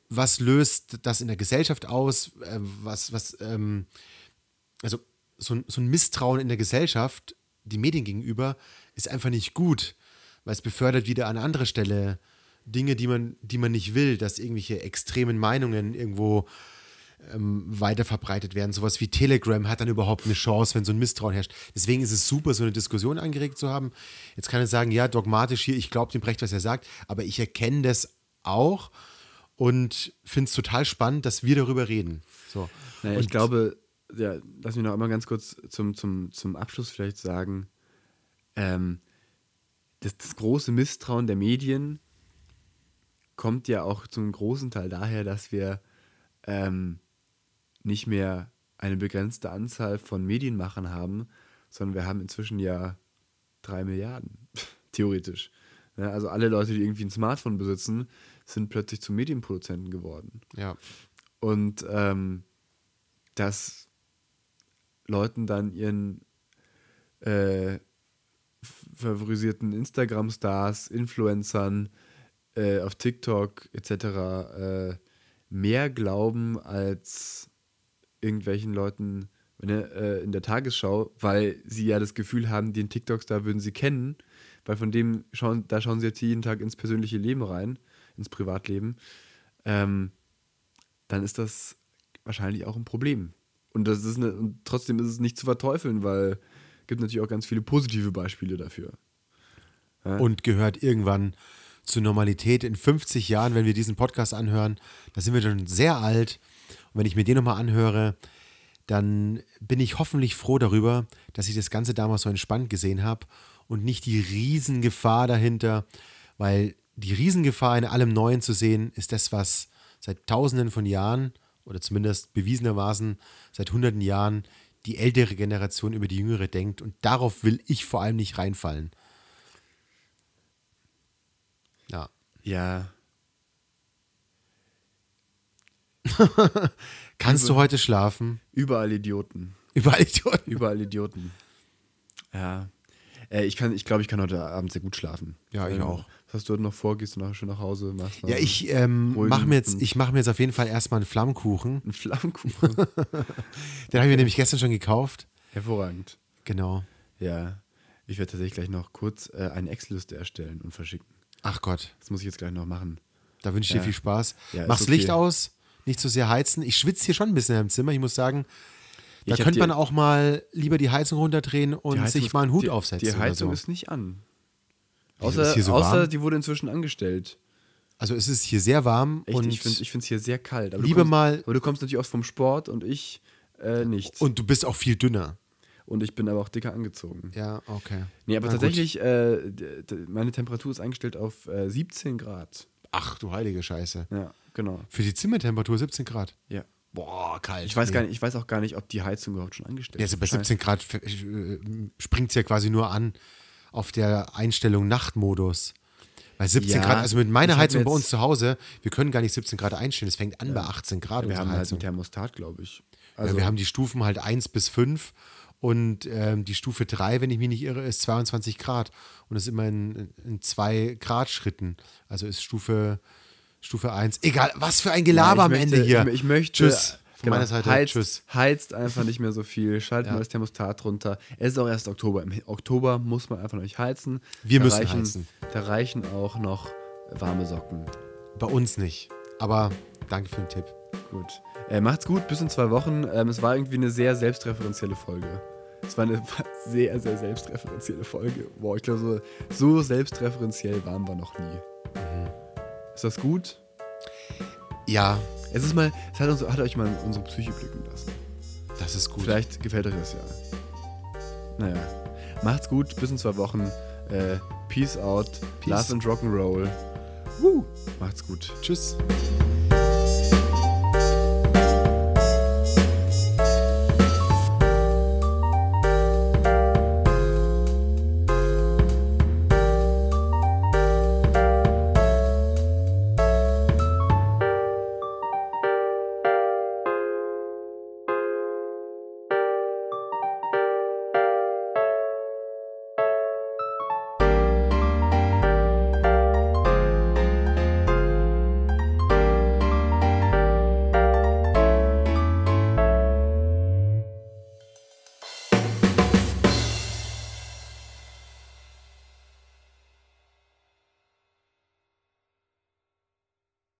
Was löst das in der Gesellschaft aus? Äh, was, was, ähm, also so ein, so ein Misstrauen in der Gesellschaft, die Medien gegenüber, ist einfach nicht gut, weil es befördert wieder an anderer Stelle Dinge, die man, die man nicht will, dass irgendwelche extremen Meinungen irgendwo ähm, weiter verbreitet werden. Sowas wie Telegram hat dann überhaupt eine Chance, wenn so ein Misstrauen herrscht. Deswegen ist es super, so eine Diskussion angeregt zu haben. Jetzt kann er sagen, ja, dogmatisch hier, ich glaube dem Brecht, was er sagt, aber ich erkenne das auch und finde es total spannend, dass wir darüber reden. So. Naja, ich glaube, ja, lass mich noch einmal ganz kurz zum, zum, zum Abschluss vielleicht sagen, ähm, das, das große Misstrauen der Medien kommt ja auch zum großen Teil daher, dass wir ähm, nicht mehr eine begrenzte Anzahl von Medienmachern haben, sondern wir haben inzwischen ja drei Milliarden, <laughs> theoretisch. Ja, also alle Leute, die irgendwie ein Smartphone besitzen, sind plötzlich zu Medienproduzenten geworden. ja. Und ähm, dass Leuten dann ihren äh, favorisierten Instagram-Stars, Influencern äh, auf TikTok etc. Äh, mehr glauben als irgendwelchen Leuten ne, äh, in der Tagesschau, weil sie ja das Gefühl haben, den TikTok-Star würden sie kennen, weil von dem schauen, da schauen sie jetzt jeden Tag ins persönliche Leben rein, ins Privatleben. Ähm, dann ist das wahrscheinlich auch ein Problem. Und das ist eine, und trotzdem ist es nicht zu verteufeln, weil es gibt natürlich auch ganz viele positive Beispiele dafür. und gehört irgendwann zur Normalität. In 50 Jahren, wenn wir diesen Podcast anhören, da sind wir schon sehr alt. Und wenn ich mir den nochmal anhöre, dann bin ich hoffentlich froh darüber, dass ich das Ganze damals so entspannt gesehen habe und nicht die Riesengefahr dahinter, weil die Riesengefahr in allem Neuen zu sehen, ist das, was seit Tausenden von Jahren oder zumindest bewiesenermaßen seit hunderten Jahren die ältere Generation über die jüngere denkt. Und darauf will ich vor allem nicht reinfallen. Ja. <laughs> Kannst du heute schlafen? Überall Idioten. Überall Idioten. Überall Idioten. Ja. Äh, ich kann, ich glaube, ich kann heute Abend sehr gut schlafen. Ja, ich Ähm, auch. Was hast du heute noch vor? Gehst du noch schön nach Hause? Machst Ja, ich ähm, mache mir, jetzt- ich mach mir jetzt auf jeden Fall erstmal einen Flammkuchen. einen <laughs> Flammkuchen. Den habe ich mir nämlich gestern schon gekauft. Hervorragend. Genau. Ja. Ich werde tatsächlich gleich noch kurz äh, eine Excel-Liste erstellen und verschicken. Ach Gott, Das muss ich jetzt gleich noch machen. da wünsche ich dir Ja. viel Spaß. Ja, Mach's okay. Licht aus, nicht zu sehr heizen. Ich schwitze hier schon ein bisschen im Zimmer. Ich muss sagen, da Ich könnte man auch mal lieber die Heizung runterdrehen und Heizung sich mal einen Hut die, aufsetzen. Die Heizung so. ist nicht an. Außer, so außer die wurde inzwischen angestellt. Also es ist hier sehr warm Echt, und, ich finde es hier sehr kalt. Aber du Lieber kommst, mal- Aber du kommst natürlich auch vom Sport und ich äh, nicht. und du bist auch viel dünner. Und ich bin aber auch dicker angezogen. Ja, okay. Nee, aber Na tatsächlich, äh, meine Temperatur ist eingestellt auf äh, 17 Grad. Ach du heilige Scheiße. Ja, genau. Für die Zimmertemperatur 17 Grad. Ja. Boah, kalt. Ich weiß, Nee. gar nicht, ich weiß auch gar nicht, ob die Heizung überhaupt schon angestellt Ja, also bei 17 Grad springt es ja quasi nur an auf der Einstellung Nachtmodus. Bei 17 Ja, Grad, also mit meiner Heizung bei uns zu Hause, wir können gar nicht 17 Grad einstellen. Es fängt an bei 18 Grad. Wir unsere haben halt Heizung. einen Thermostat, glaube ich. ja, Also, wir haben die Stufen halt 1 bis 5 und ähm, die Stufe 3, wenn ich mich nicht irre, ist 22 Grad. Und das ist immer in, in 2 Grad Schritten. Also ist Stufe, Stufe 1. Egal, was für ein Gelaber Ja, am ich Ende möchte- hier. Ich, ich möchte. Tschüss. Von genau, meiner Seite. heizt, Tschüss. Heizt einfach nicht mehr so viel. Schaltet Ja. mal das Thermostat runter. Es ist auch erst Oktober. Im Oktober muss man einfach noch nicht heizen. Wir da müssen reichen, heizen. Da reichen auch noch warme Socken. Bei uns nicht. Aber danke für den Tipp. Gut. Äh, macht's gut, bis in zwei Wochen. Ähm, es war irgendwie eine sehr selbstreferenzielle Folge. Es war eine <laughs> sehr, sehr selbstreferenzielle Folge. Boah, ich glaube, so, so selbstreferenziell waren wir noch nie. Mhm. Ist das gut? Ja, Es ist mal, es hat, uns, hat euch mal unsere Psyche blicken lassen. das ist gut. Vielleicht gefällt euch das ja. Naja. Macht's gut, bis in zwei Wochen. Äh, peace out. Peace. Love and Rock'n'Roll. Woo. Macht's gut. Tschüss.